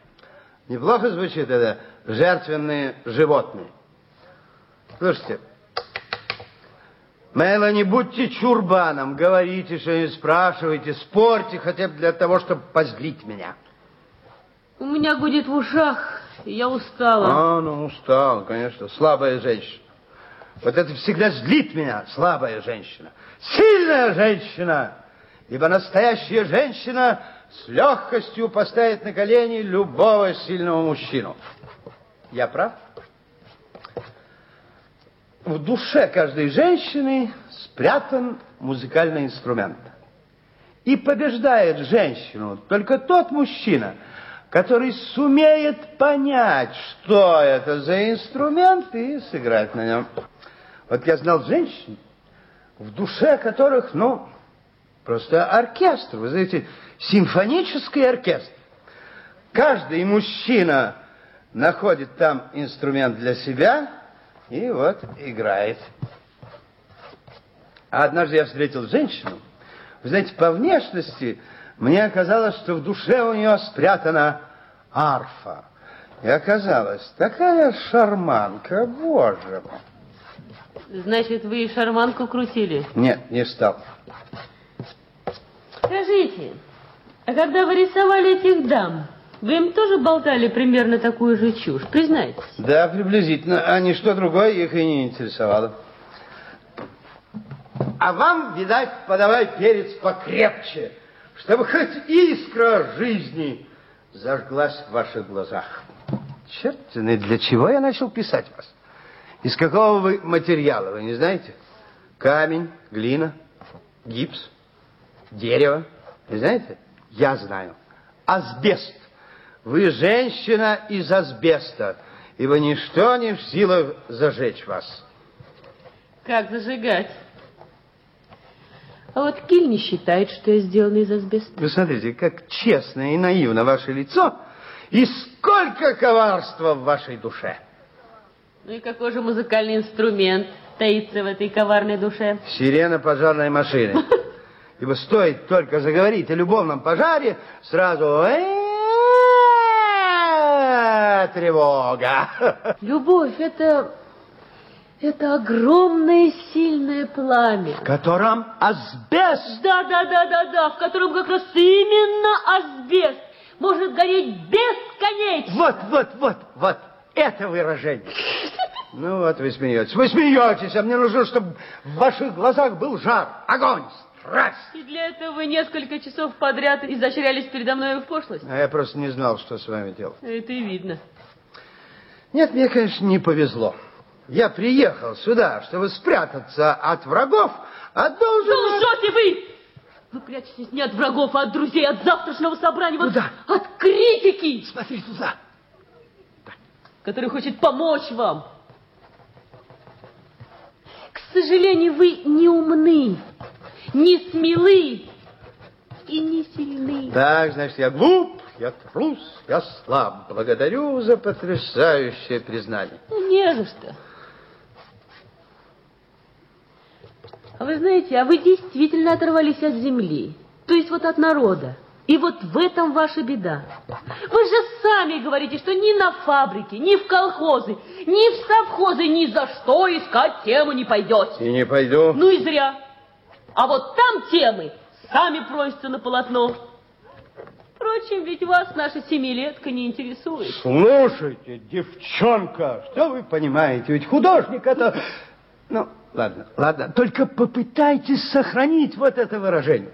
Неплохо звучит это «жертвенные животные». Слушайте, Мэла, не будьте чурбаном, говорите что-нибудь, спрашивайте, спорьте, хотя бы для того, чтобы позлить меня. У меня гудит в ушах, и я устала. А, ну устал, конечно, слабая женщина. Вот это всегда злит меня, слабая женщина. Сильная женщина, ибо настоящая женщина с легкостью поставит на колени любого сильного мужчину. Я прав? В душе каждой женщины спрятан музыкальный инструмент. И побеждает женщину только тот мужчина, который сумеет понять, что это за инструмент, и сыграть на нем. Вот я знал женщин, в душе которых, ну, просто оркестр, вы знаете, симфонический оркестр. Каждый мужчина находит там инструмент для себя и вот играет. А однажды я встретил женщину, вы знаете, по внешности мне оказалось, что в душе у нее спрятана арфа. И оказалось, такая шарманка, боже мой. Значит, вы и шарманку крутили? Нет, не стал. Скажите, а когда вы рисовали этих дам, вы им тоже болтали примерно такую же чушь, признайтесь? Да, приблизительно. А ничто другое их и не интересовало. А вам, видать, подавай перец покрепче, чтобы хоть искра жизни зажглась в ваших глазах. Черт, для чего я начал писать вас? Из какого вы материала, вы не знаете? Камень, глина, гипс, дерево. Не знаете? Я знаю. Асбест. Вы женщина из асбеста, ибо ничто не в силах зажечь вас. Как зажигать? А вот Киль не считает, что я сделана из асбеста. Вы смотрите, как честно и наивно ваше лицо, и сколько коварства в вашей душе. Ну и какой же музыкальный инструмент таится в этой коварной душе? Сирена пожарной машины. [LAUGHS] Ибо стоит только заговорить о любовном пожаре, сразу тревога. [LAUGHS] Любовь – это... Это огромное сильное пламя. В котором асбест. Да, да, да, да, да, в котором как раз именно асбест может гореть бесконечно. Вот, вот, вот, вот, это выражение. Ну вот вы смеетесь. Вы смеетесь, а мне нужно, чтобы в ваших глазах был жар, огонь, страсть. И для этого вы несколько часов подряд изощрялись передо мной в пошлость? А я просто не знал, что с вами делать. Это и видно. Нет, мне, конечно, не повезло. Я приехал сюда, чтобы спрятаться от врагов, а должен... Лжете вы! Вы прячетесь не от врагов, а от друзей, от завтрашнего собрания, вот Куда? от критики, Смотри туда. который хочет помочь вам. К сожалению, вы не умны, не смелы и не сильны. Так, значит, я глуп, я трус, я слаб. Благодарю за потрясающее признание. Ну, не за что. А вы знаете, а вы действительно оторвались от земли, то есть вот от народа. И вот в этом ваша беда. Вы же сами говорите, что ни на фабрике, ни в колхозы, ни в совхозы ни за что искать тему не пойдете. И не пойду. Ну и зря. А вот там темы сами просятся на полотно. Впрочем, ведь вас наша семилетка не интересует. Слушайте, девчонка, что вы понимаете? Ведь художник это... Ну, ладно, ладно. Только попытайтесь сохранить вот это выражение.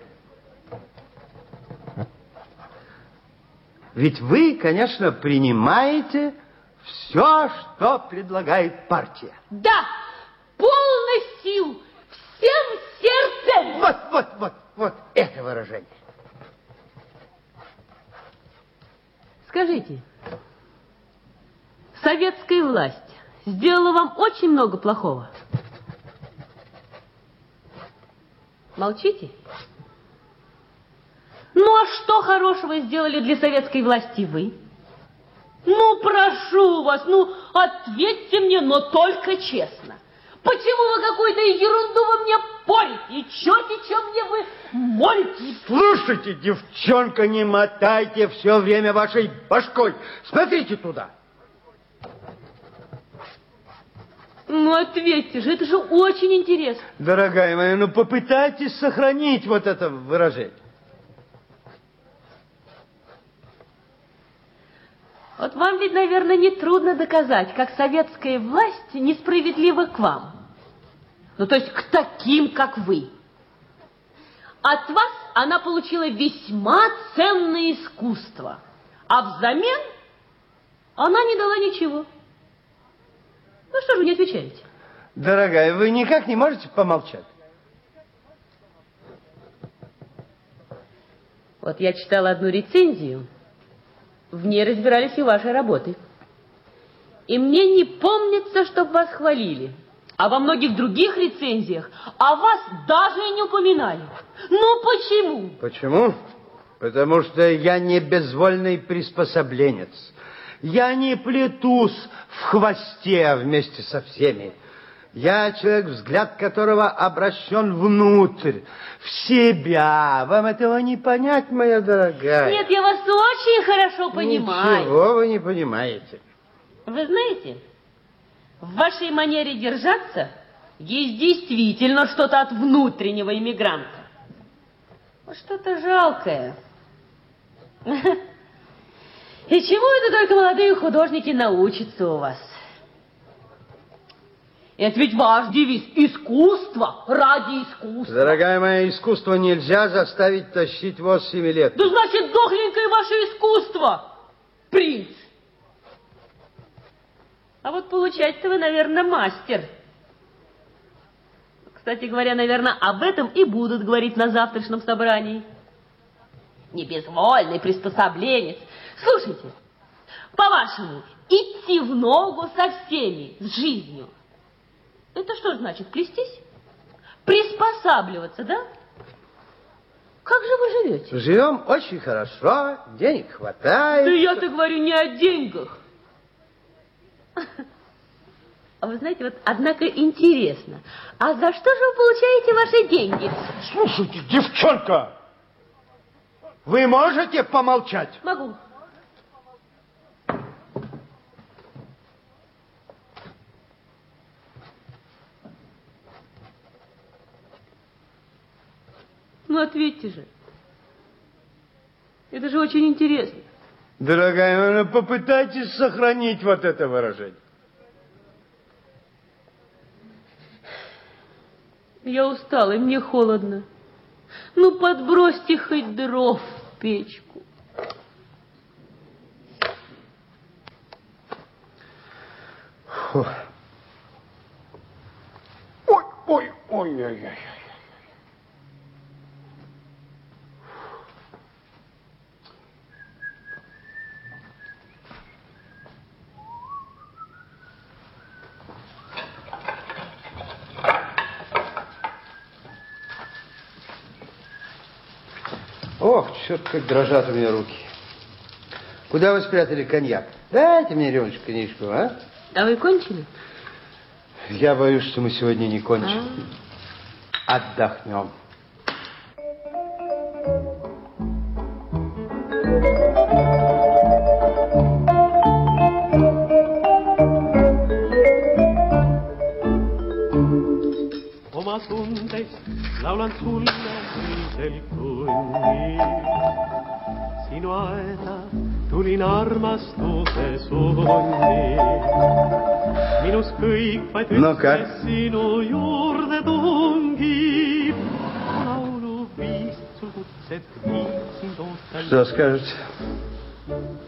Ведь вы, конечно, принимаете все, что предлагает партия. Да, полный сил, всем сердцем. Вот, вот, вот, вот это выражение. Скажите, советская власть сделала вам очень много плохого? Молчите? Ну, а что хорошего сделали для советской власти вы? Ну, прошу вас, ну, ответьте мне, но только честно. Почему вы какую-то ерунду вы мне порите? И черти, чем мне вы молите? Слушайте, девчонка, не мотайте все время вашей башкой. Смотрите туда. Ну, ответьте же, это же очень интересно. Дорогая моя, ну попытайтесь сохранить вот это выражение. Вот вам ведь, наверное, не трудно доказать, как советская власть несправедлива к вам. Ну, то есть к таким, как вы. От вас она получила весьма ценное искусство, а взамен она не дала ничего. Ну, что же вы не отвечаете? Дорогая, вы никак не можете помолчать? Вот я читала одну рецензию, в ней разбирались и ваши работы. И мне не помнится, чтобы вас хвалили. А во многих других рецензиях о вас даже и не упоминали. Ну почему? Почему? Потому что я не безвольный приспособленец. Я не плетусь в хвосте вместе со всеми. Я человек, взгляд которого обращен внутрь, в себя. Вам этого не понять, моя дорогая? Нет, я вас очень хорошо понимаю. Ничего вы не понимаете. Вы знаете, в вашей манере держаться есть действительно что-то от внутреннего иммигранта. Вот Что-то жалкое. [LAUGHS] И чему это только молодые художники научатся у вас? Это ведь ваш девиз «Искусство ради искусства». Дорогая моя, искусство нельзя заставить тащить воз семи лет. Да значит, дохленькое ваше искусство, принц. А вот получать-то вы, наверное, мастер. Кстати говоря, наверное, об этом и будут говорить на завтрашнем собрании. Не безвольный приспособленец. Слушайте, по-вашему, идти в ногу со всеми, с жизнью, это что значит, плестись? Приспосабливаться, да? Как же вы живете? Живем очень хорошо, денег хватает. Да я-то говорю не о деньгах. А вы знаете, вот, однако, интересно, а за что же вы получаете ваши деньги? Слушайте, девчонка, вы можете помолчать? Могу. Ну, ответьте же. Это же очень интересно. Дорогая ну попытайтесь сохранить вот это выражение. Я устала, и мне холодно. Ну, подбросьте хоть дров в печку. Фу. Ой-ой-ой. Ох, черт, как дрожат у меня руки. Куда вы спрятали коньяк? Дайте мне рюмочку коньячку, а? А вы кончили? Я боюсь, что мы сегодня не кончим. Отдохнем. Oma laulan sulle öisel tunnil. sinu aeda tulin armastuse sonni. minus kõik vaid üks no, okay. sinu juurde tungib. lauluviis sul kutsed, viitsin tootel. sa oskad?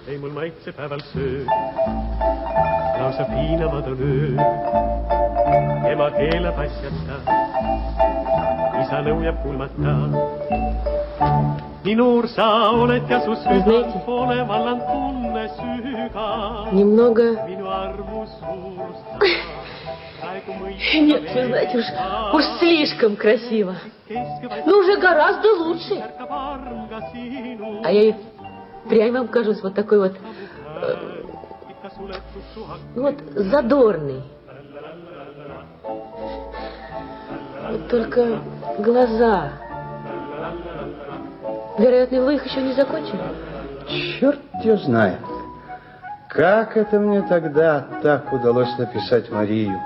ei, mul maitseb päeval söö, lausa piinavad on öö. ema keelab asjata знаете. Немного... [LAUGHS] Нет, вы знаете, уж, уж слишком красиво. Ну, уже гораздо лучше. А я и прям вам кажусь вот такой вот, э, вот, задорный. Вот только глаза. Вероятно, вы их еще не закончили? Черт ее знает. Как это мне тогда так удалось написать Марию?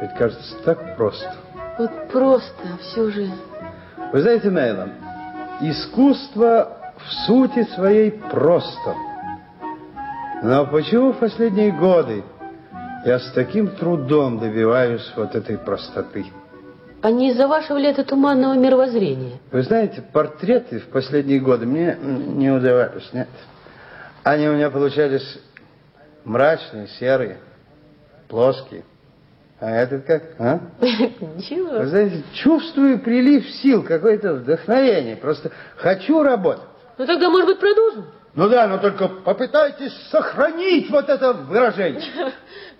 Ведь кажется так просто. Вот просто, а все же... Вы знаете, Мейлон, искусство в сути своей просто. Но почему в последние годы я с таким трудом добиваюсь вот этой простоты? А не из-за вашего ли это туманного мировоззрения? Вы знаете, портреты в последние годы мне не удавались, нет. Они у меня получались мрачные, серые, плоские. А этот как, а? Вы Ничего. знаете, чувствую прилив сил, какое-то вдохновение. Просто хочу работать. Ну тогда, может быть, продолжим? Ну да, но только попытайтесь сохранить вот это выражение. [LAUGHS]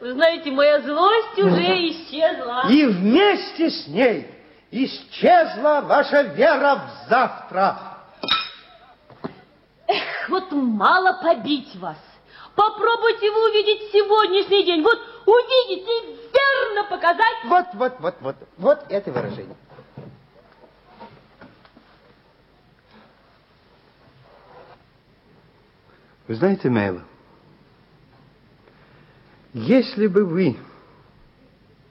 Вы знаете, моя злость уже исчезла. И вместе с ней исчезла ваша вера в завтра. Эх, вот мало побить вас. Попробуйте вы увидеть сегодняшний день. Вот увидеть и верно показать. Вот, вот, вот, вот, вот это выражение. Вы знаете, Мейла, если бы вы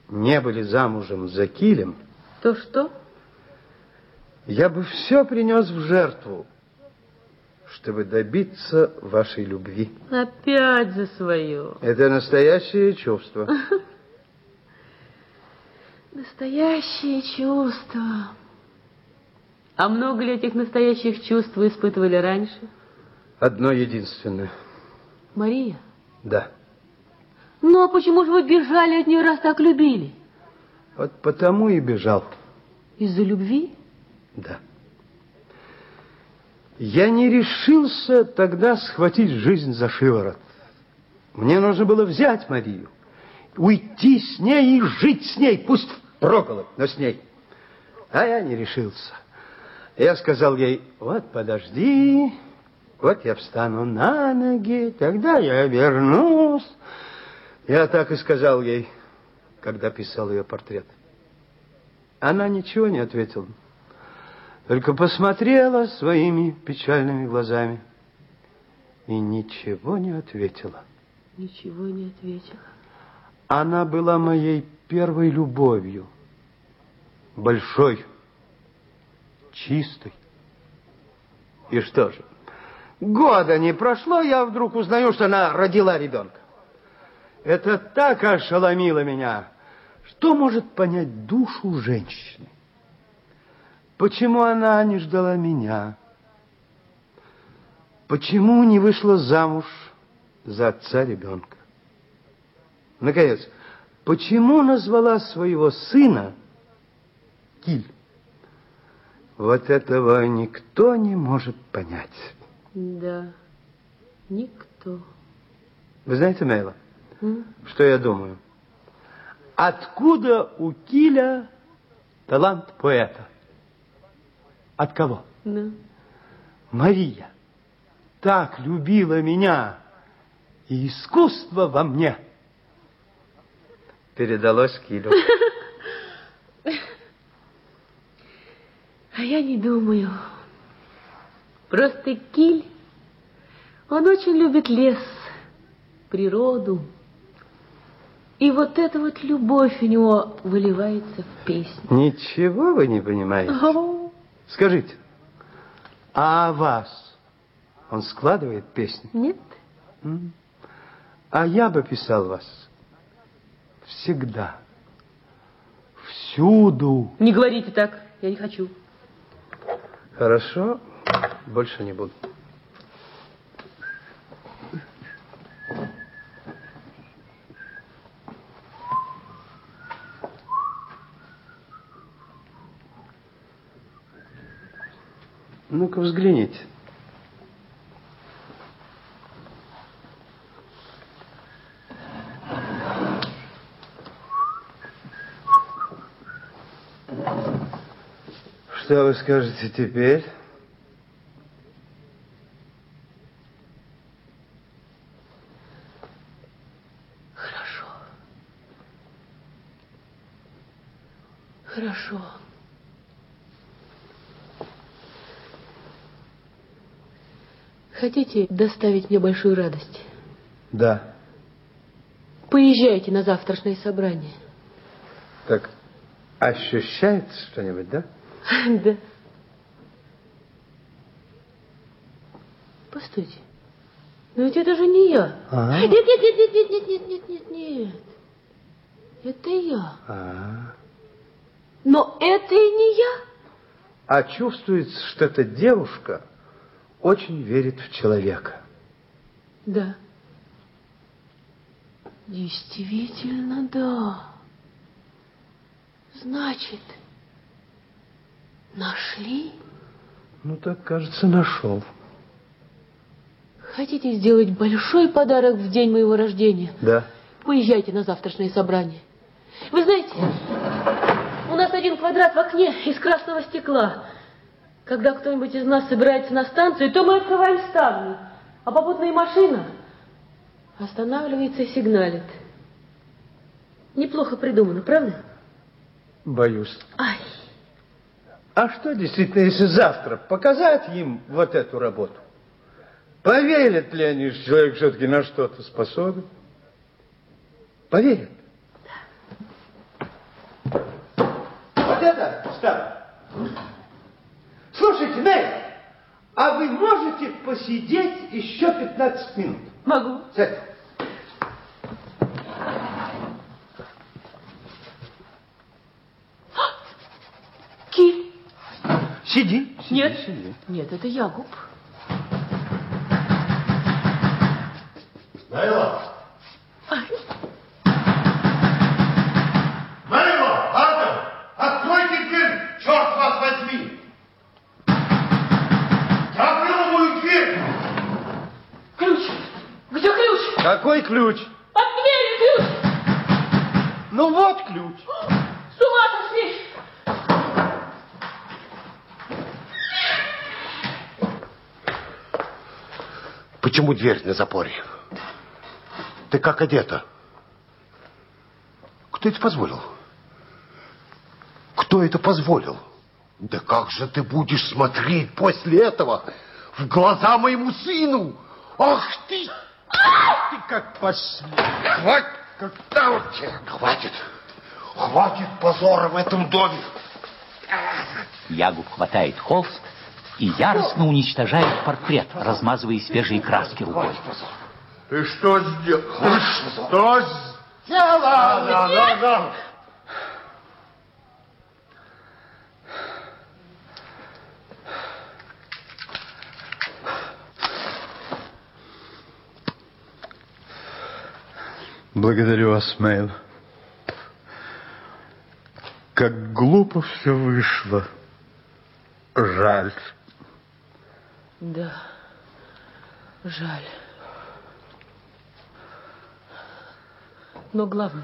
не были замужем за Килем, То что? я бы все принес в жертву, чтобы добиться вашей любви. Опять за свое. Это настоящее чувство. [LAUGHS] Настоящее чувство. А много ли этих настоящих чувств вы испытывали раньше? Одно единственное. Мария? Да. Ну, а почему же вы бежали от нее, раз так любили? Вот потому и бежал. Из-за любви? Да. Я не решился тогда схватить жизнь за шиворот. Мне нужно было взять Марию, уйти с ней и жить с ней, пусть впроголодь, но с ней. А я не решился. Я сказал ей, вот подожди, вот я встану на ноги, тогда я вернусь. Я так и сказал ей, когда писал ее портрет. Она ничего не ответила, только посмотрела своими печальными глазами и ничего не ответила. Ничего не ответила. Она была моей первой любовью, большой, чистой. И что же, года не прошло, я вдруг узнаю, что она родила ребенка. Это так ошеломило меня. Что может понять душу женщины? Почему она не ждала меня? Почему не вышла замуж за отца ребенка? Наконец, почему назвала своего сына киль. Вот этого никто не может понять. Да, никто. Вы знаете, Мейла, М? что я думаю? Откуда у Киля талант поэта? От кого? Да. Мария так любила меня, и искусство во мне передалось Килю. [LAUGHS] А я не думаю. Просто Киль, он очень любит лес, природу. И вот эта вот любовь у него выливается в песню. Ничего вы не понимаете. О, Скажите, а о вас он складывает песни? Нет? А я бы писал вас всегда, всюду. Не говорите так, я не хочу. Хорошо, больше не буду. Ну-ка взгляните. Что вы скажете теперь? Хорошо. Хорошо. Хотите доставить мне большую радость? Да. Поезжайте на завтрашнее собрание. Так ощущается что-нибудь, да? [LAUGHS] Да. Постойте. Но ведь это же не я. А? Нет, нет, нет, нет, нет, нет, нет, нет, нет, нет. Это я. А, Но это и не я. а чувствуется, что эта девушка очень верит в человека. Да. Действительно, да. Значит, нашли? Ну, так, кажется, нашел. Хотите сделать большой подарок в день моего рождения? Да. Поезжайте на завтрашнее собрание. Вы знаете, у нас один квадрат в окне из красного стекла. Когда кто-нибудь из нас собирается на станцию, то мы открываем ставни, а попутная машина останавливается и сигналит. Неплохо придумано, правда? Боюсь. Ай, А что действительно, если завтра показать им вот эту работу? Поверят ли они, что человек все-таки на что-то способен? Поверят. Вот это, Став. Слушайте, Нель, а вы можете посидеть еще 15 минут? могу. Сядь. Киль. Сиди. сиди, Нет, сиди. нет, это Ягуб. Найла! Какой ключ? От двери ключ. Ну вот ключ. С ума сошли. Почему дверь на запоре? Ты как одета? Кто это позволил? Кто это позволил? Да как же ты будешь смотреть после этого в глаза моему сыну? Ах ты! Ты как посмел. Хватит! Вот тебе? Хватит! Хватит позора в этом доме! Ягуб хватает холст и яростно уничтожает портрет, размазывая свежие краски рукой. Ты что сделал? Ты что сделал? Да, да, да. Благодарю вас, Мэйл. Как глупо все вышло. Жаль. Да, жаль. Но главное,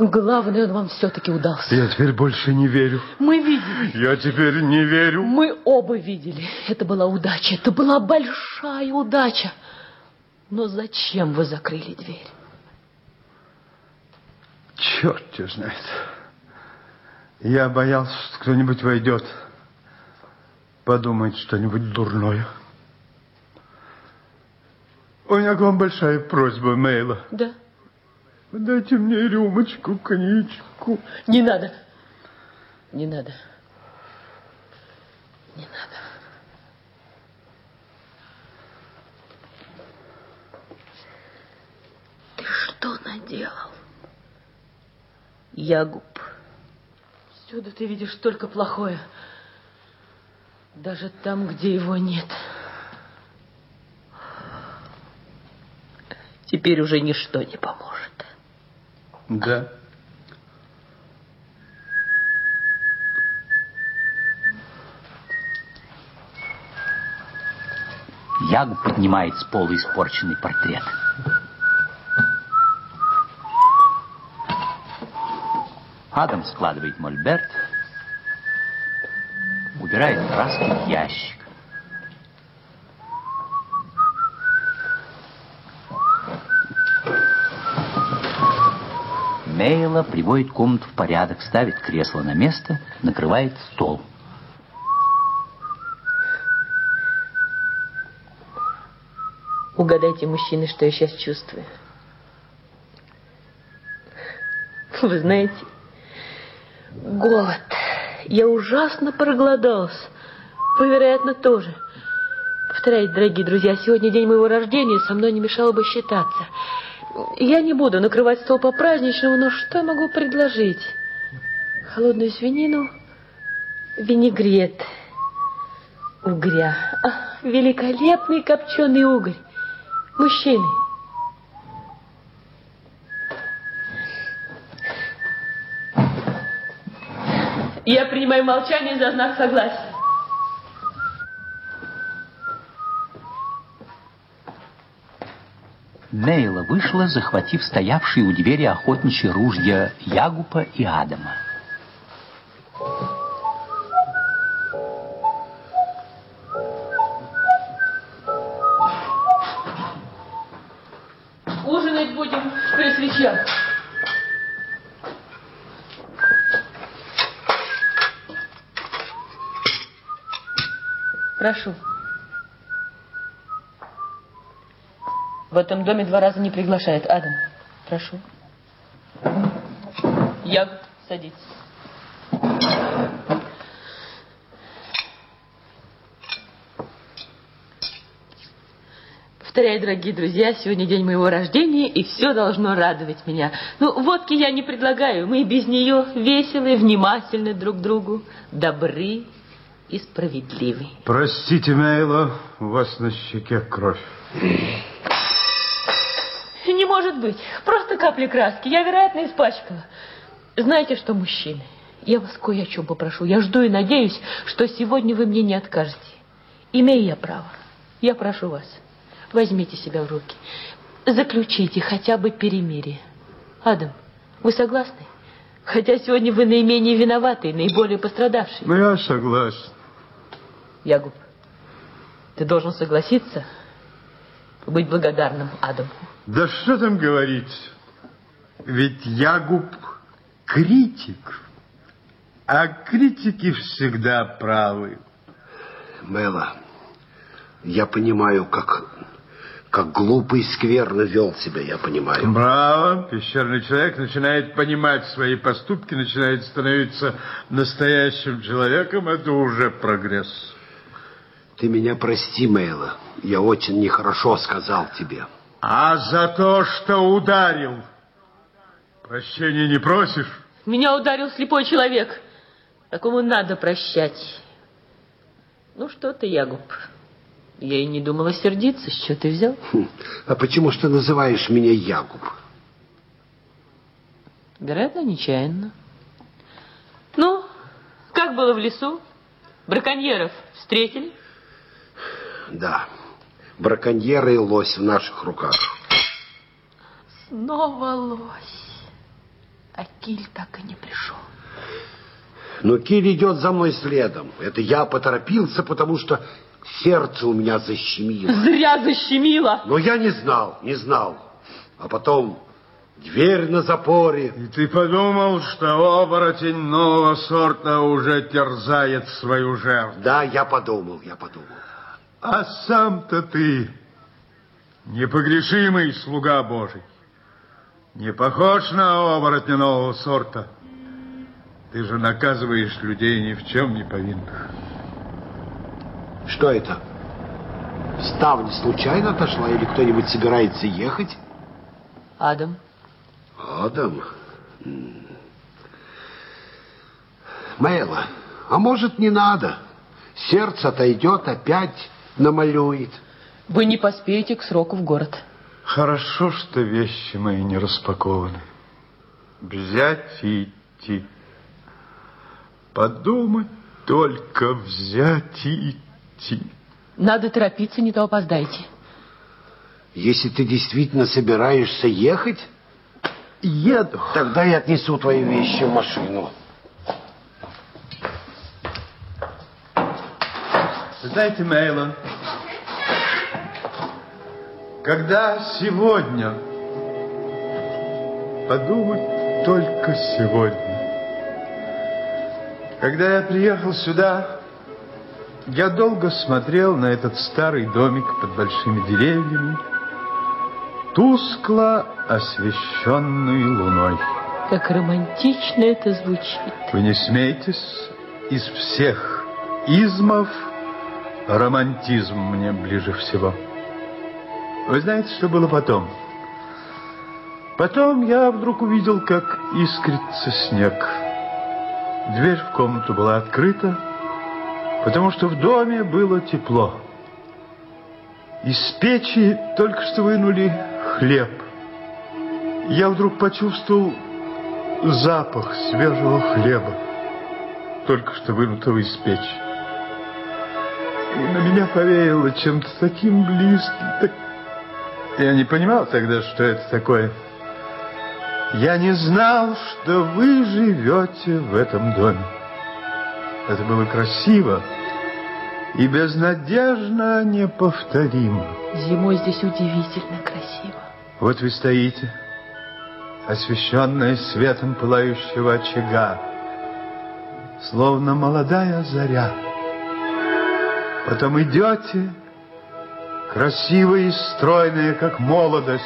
главное, он вам все-таки удался. Я теперь больше не верю. Мы видели. Я теперь не верю. Мы оба видели. Это была удача. Это была большая удача. Но зачем вы закрыли дверь? Черт тебя знает. Я боялся, что кто-нибудь войдет, подумает что-нибудь дурное. У меня к вам большая просьба, Мейла. Да. Дайте мне рюмочку, коньячку. Не надо. Не надо. Не надо. Ты что наделал? Ягуб. Всюду ты видишь только плохое. Даже там, где его нет. Теперь уже ничто не поможет. Да. Ягуб поднимает с пола испорченный портрет. Адам складывает мольберт, убирает краски в ящик. Мейла приводит комнату в порядок, ставит кресло на место, накрывает стол. Угадайте, мужчины, что я сейчас чувствую. Вы знаете, голод. Я ужасно проголодался. Вы, вероятно, тоже. Повторяю, дорогие друзья, сегодня день моего рождения, со мной не мешало бы считаться. Я не буду накрывать стол по-праздничному, но что могу предложить? Холодную свинину, винегрет, угря. А, великолепный копченый угорь. Мужчины. Я принимаю молчание за знак согласия. Нейла вышла, захватив стоявшие у двери охотничьи ружья Ягупа и Адама. Прошу. В этом доме два раза не приглашает. Адам, прошу. Я садитесь. Повторяю, дорогие друзья, сегодня день моего рождения, и все должно радовать меня. Ну, водки я не предлагаю, мы без нее веселы, внимательны друг другу, добры и справедливы. Простите, Мейла, у вас на щеке кровь. Не может быть, просто капли краски, я, вероятно, испачкала. Знаете что, мужчины, я вас кое о чем попрошу. Я жду и надеюсь, что сегодня вы мне не откажете. Имею я право. Я прошу вас, возьмите себя в руки. Заключите хотя бы перемирие. Адам, вы согласны? Хотя сегодня вы наименее виноваты и наиболее пострадавший. Ну, я согласен. Ягуб, ты должен согласиться быть благодарным Адаму. Да что там говорить? Ведь Ягуб критик. А критики всегда правы. Мэла, я понимаю, как, как глупо и скверно вел себя, я понимаю. Браво. Пещерный человек начинает понимать свои поступки, начинает становиться настоящим человеком. Это уже прогресс. Ты меня прости, Мэйла. Я очень нехорошо сказал тебе. А за то, что ударил, прощения не просишь? Меня ударил слепой человек. Такому надо прощать. Ну что ты, Ягуб, я и не думала сердиться. С чего ты взял? Хм, А почему ж ты называешь меня Ягуб? Вероятно, нечаянно. было в лесу? Браконьеров встретили? Да, браконьеры и лось в наших руках. Снова лось. А Киль так и не пришел. Но Киль идет за мной следом. Это я поторопился, потому что сердце у меня защемило. Зря защемило. Но я не знал, не знал. А потом дверь на запоре. И ты подумал, что оборотень нового сорта уже терзает свою жертву. Да, я подумал, я подумал. А сам-то ты непогрешимый слуга Божий. Не похож на оборотня нового сорта. Ты же наказываешь людей ни в чем не повинных. Что это? Ставня случайно отошла или кто-нибудь собирается ехать? Адам, Адам. Мэйла, а может не надо? Сердце отойдет, опять намалюет. вы не поспеете к сроку в город. Хорошо, что вещи мои не распакованы. Взять и идти. Подумать только взять и идти. Надо торопиться, не то опоздаете. Если ты действительно собираешься ехать, Еду. тогда я отнесу твои вещи в машину. Знаете, Мейлон, когда сегодня, подумать только сегодня, когда я приехал сюда, я долго смотрел на этот старый домик под большими деревьями, тускло освещенный луной. Как романтично это звучит. Вы не смейтесь, из всех измов романтизм мне ближе всего. Вы знаете, что было потом? Потом я вдруг увидел, как искрится снег. Дверь в комнату была открыта, потому что в доме было тепло. Из печи только что вынули хлеб. Я вдруг почувствовал запах свежего хлеба, только что вынутого из печи. На меня повеяло чем-то таким близким. так- Я не понимал тогда, что это такое. Я не знал, что вы живете в этом доме. Это было красиво и безнадежно неповторимо. Зимой здесь удивительно красиво. Вот вы стоите, освещенная светом пылающего очага, словно молодая заря. Потом идете, красивые и стройные, как молодость,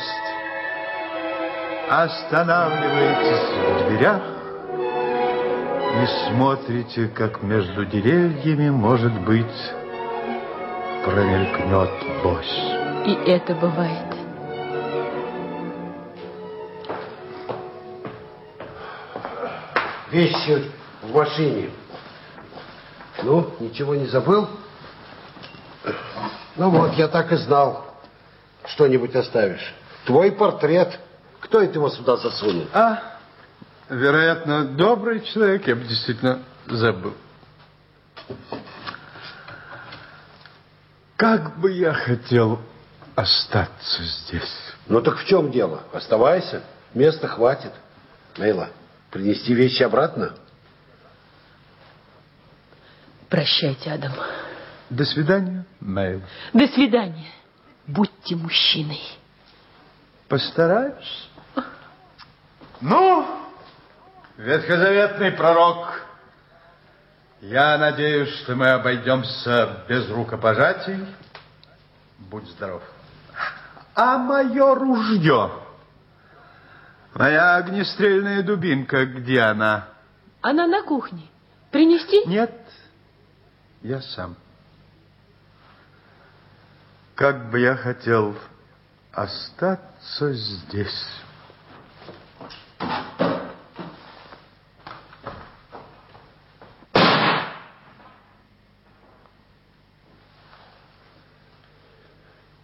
останавливаетесь в дверях и смотрите, как между деревьями, может быть, промелькнет лось. И это бывает. Вещи в машине. Ну, ничего не забыл? Ну вот, я так и знал. Что-нибудь оставишь. Твой портрет. Кто это его сюда засунул? А, вероятно, добрый человек, я бы действительно забыл. Как бы я хотел остаться здесь. Ну так в чем дело? Оставайся. Места хватит. Мейла, принести вещи обратно? Прощайте, Адам. До свидания, Мэйл. До свидания. Будьте мужчиной. Постараюсь. Ну, ветхозаветный пророк, я надеюсь, что мы обойдемся без рукопожатий. Будь здоров. А мое ружье, моя огнестрельная дубинка, где она? Она на кухне. Принести? Нет, я сам. Как бы я хотел остаться здесь.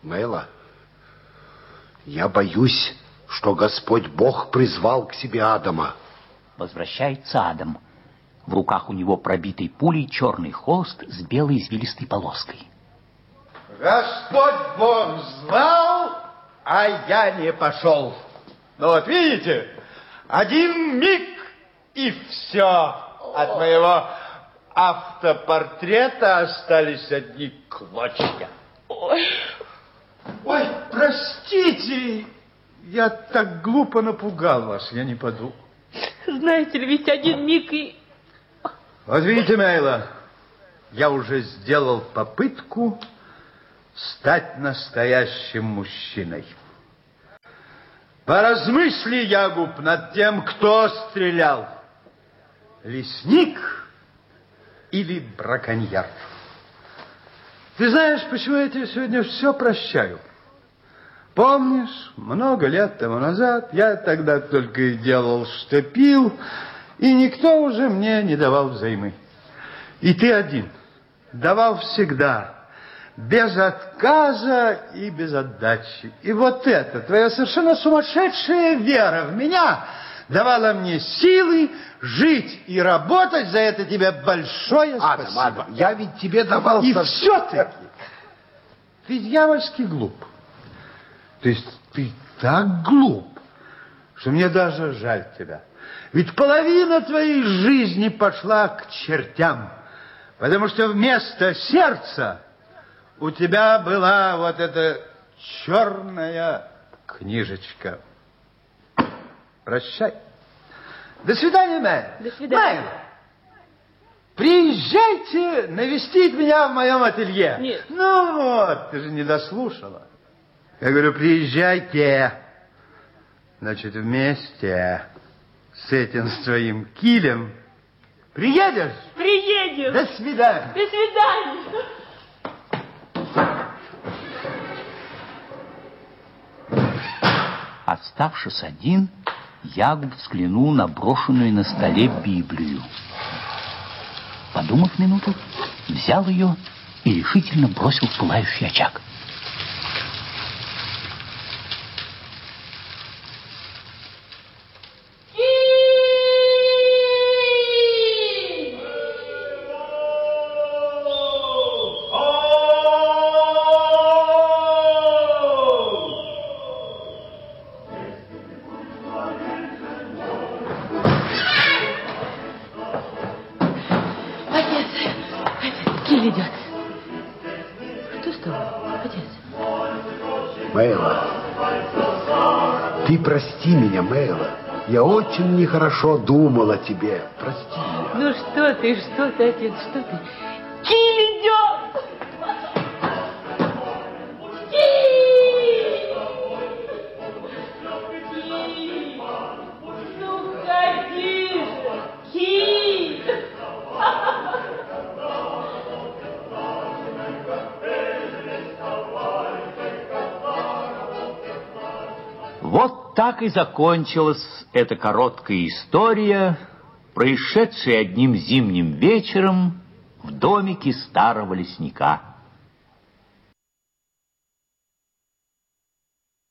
Мейла, я боюсь, что Господь Бог призвал к себе Адама. Возвращается Адам. В руках у него пробитый пулей черный холст с белой извилистой полоской. Господь Бог звал, а я не пошел. Ну вот видите, один миг и все от моего автопортрета остались одни клочья. Ой, Ой, простите, я так глупо напугал вас, я не подумал. Знаете ли, ведь один миг и... Вот видите, Мейла, я уже сделал попытку стать настоящим мужчиной. Поразмысли, Ягуб, над тем, кто стрелял. Лесник или браконьер. Ты знаешь, почему я тебе сегодня все прощаю? Помнишь, много лет тому назад я тогда только и делал, что пил, и никто уже мне не давал взаймы. И ты один давал всегда, без отказа и без отдачи. И вот это, твоя совершенно сумасшедшая вера в меня давала мне силы жить и работать. За это тебе большое Адам, спасибо. Адам, я ведь тебе давал... И все-таки ты дьявольски глуп. То есть ты так глуп, что мне даже жаль тебя. Ведь половина твоей жизни пошла к чертям, потому что вместо сердца у тебя была вот эта черная книжечка. Прощай. До свидания, Мэй. До свидания. Мэй, Приезжайте навестить меня в моем ателье. Нет. Ну вот, ты же не дослушала. Я говорю, приезжайте. Значит, вместе с этим своим килем приедешь? Приедем! До свидания. До свидания! Оставшись один, Ягуб взглянул на брошенную на столе Библию. Подумав минуту, взял ее и решительно бросил в пылающий очаг. Очень нехорошо думал о тебе. Прости меня. Ну что ты, что ты, отец, что ты? Киль идет! Вот так и закончилась эта короткая история, происшедшая одним зимним вечером в домике старого лесника.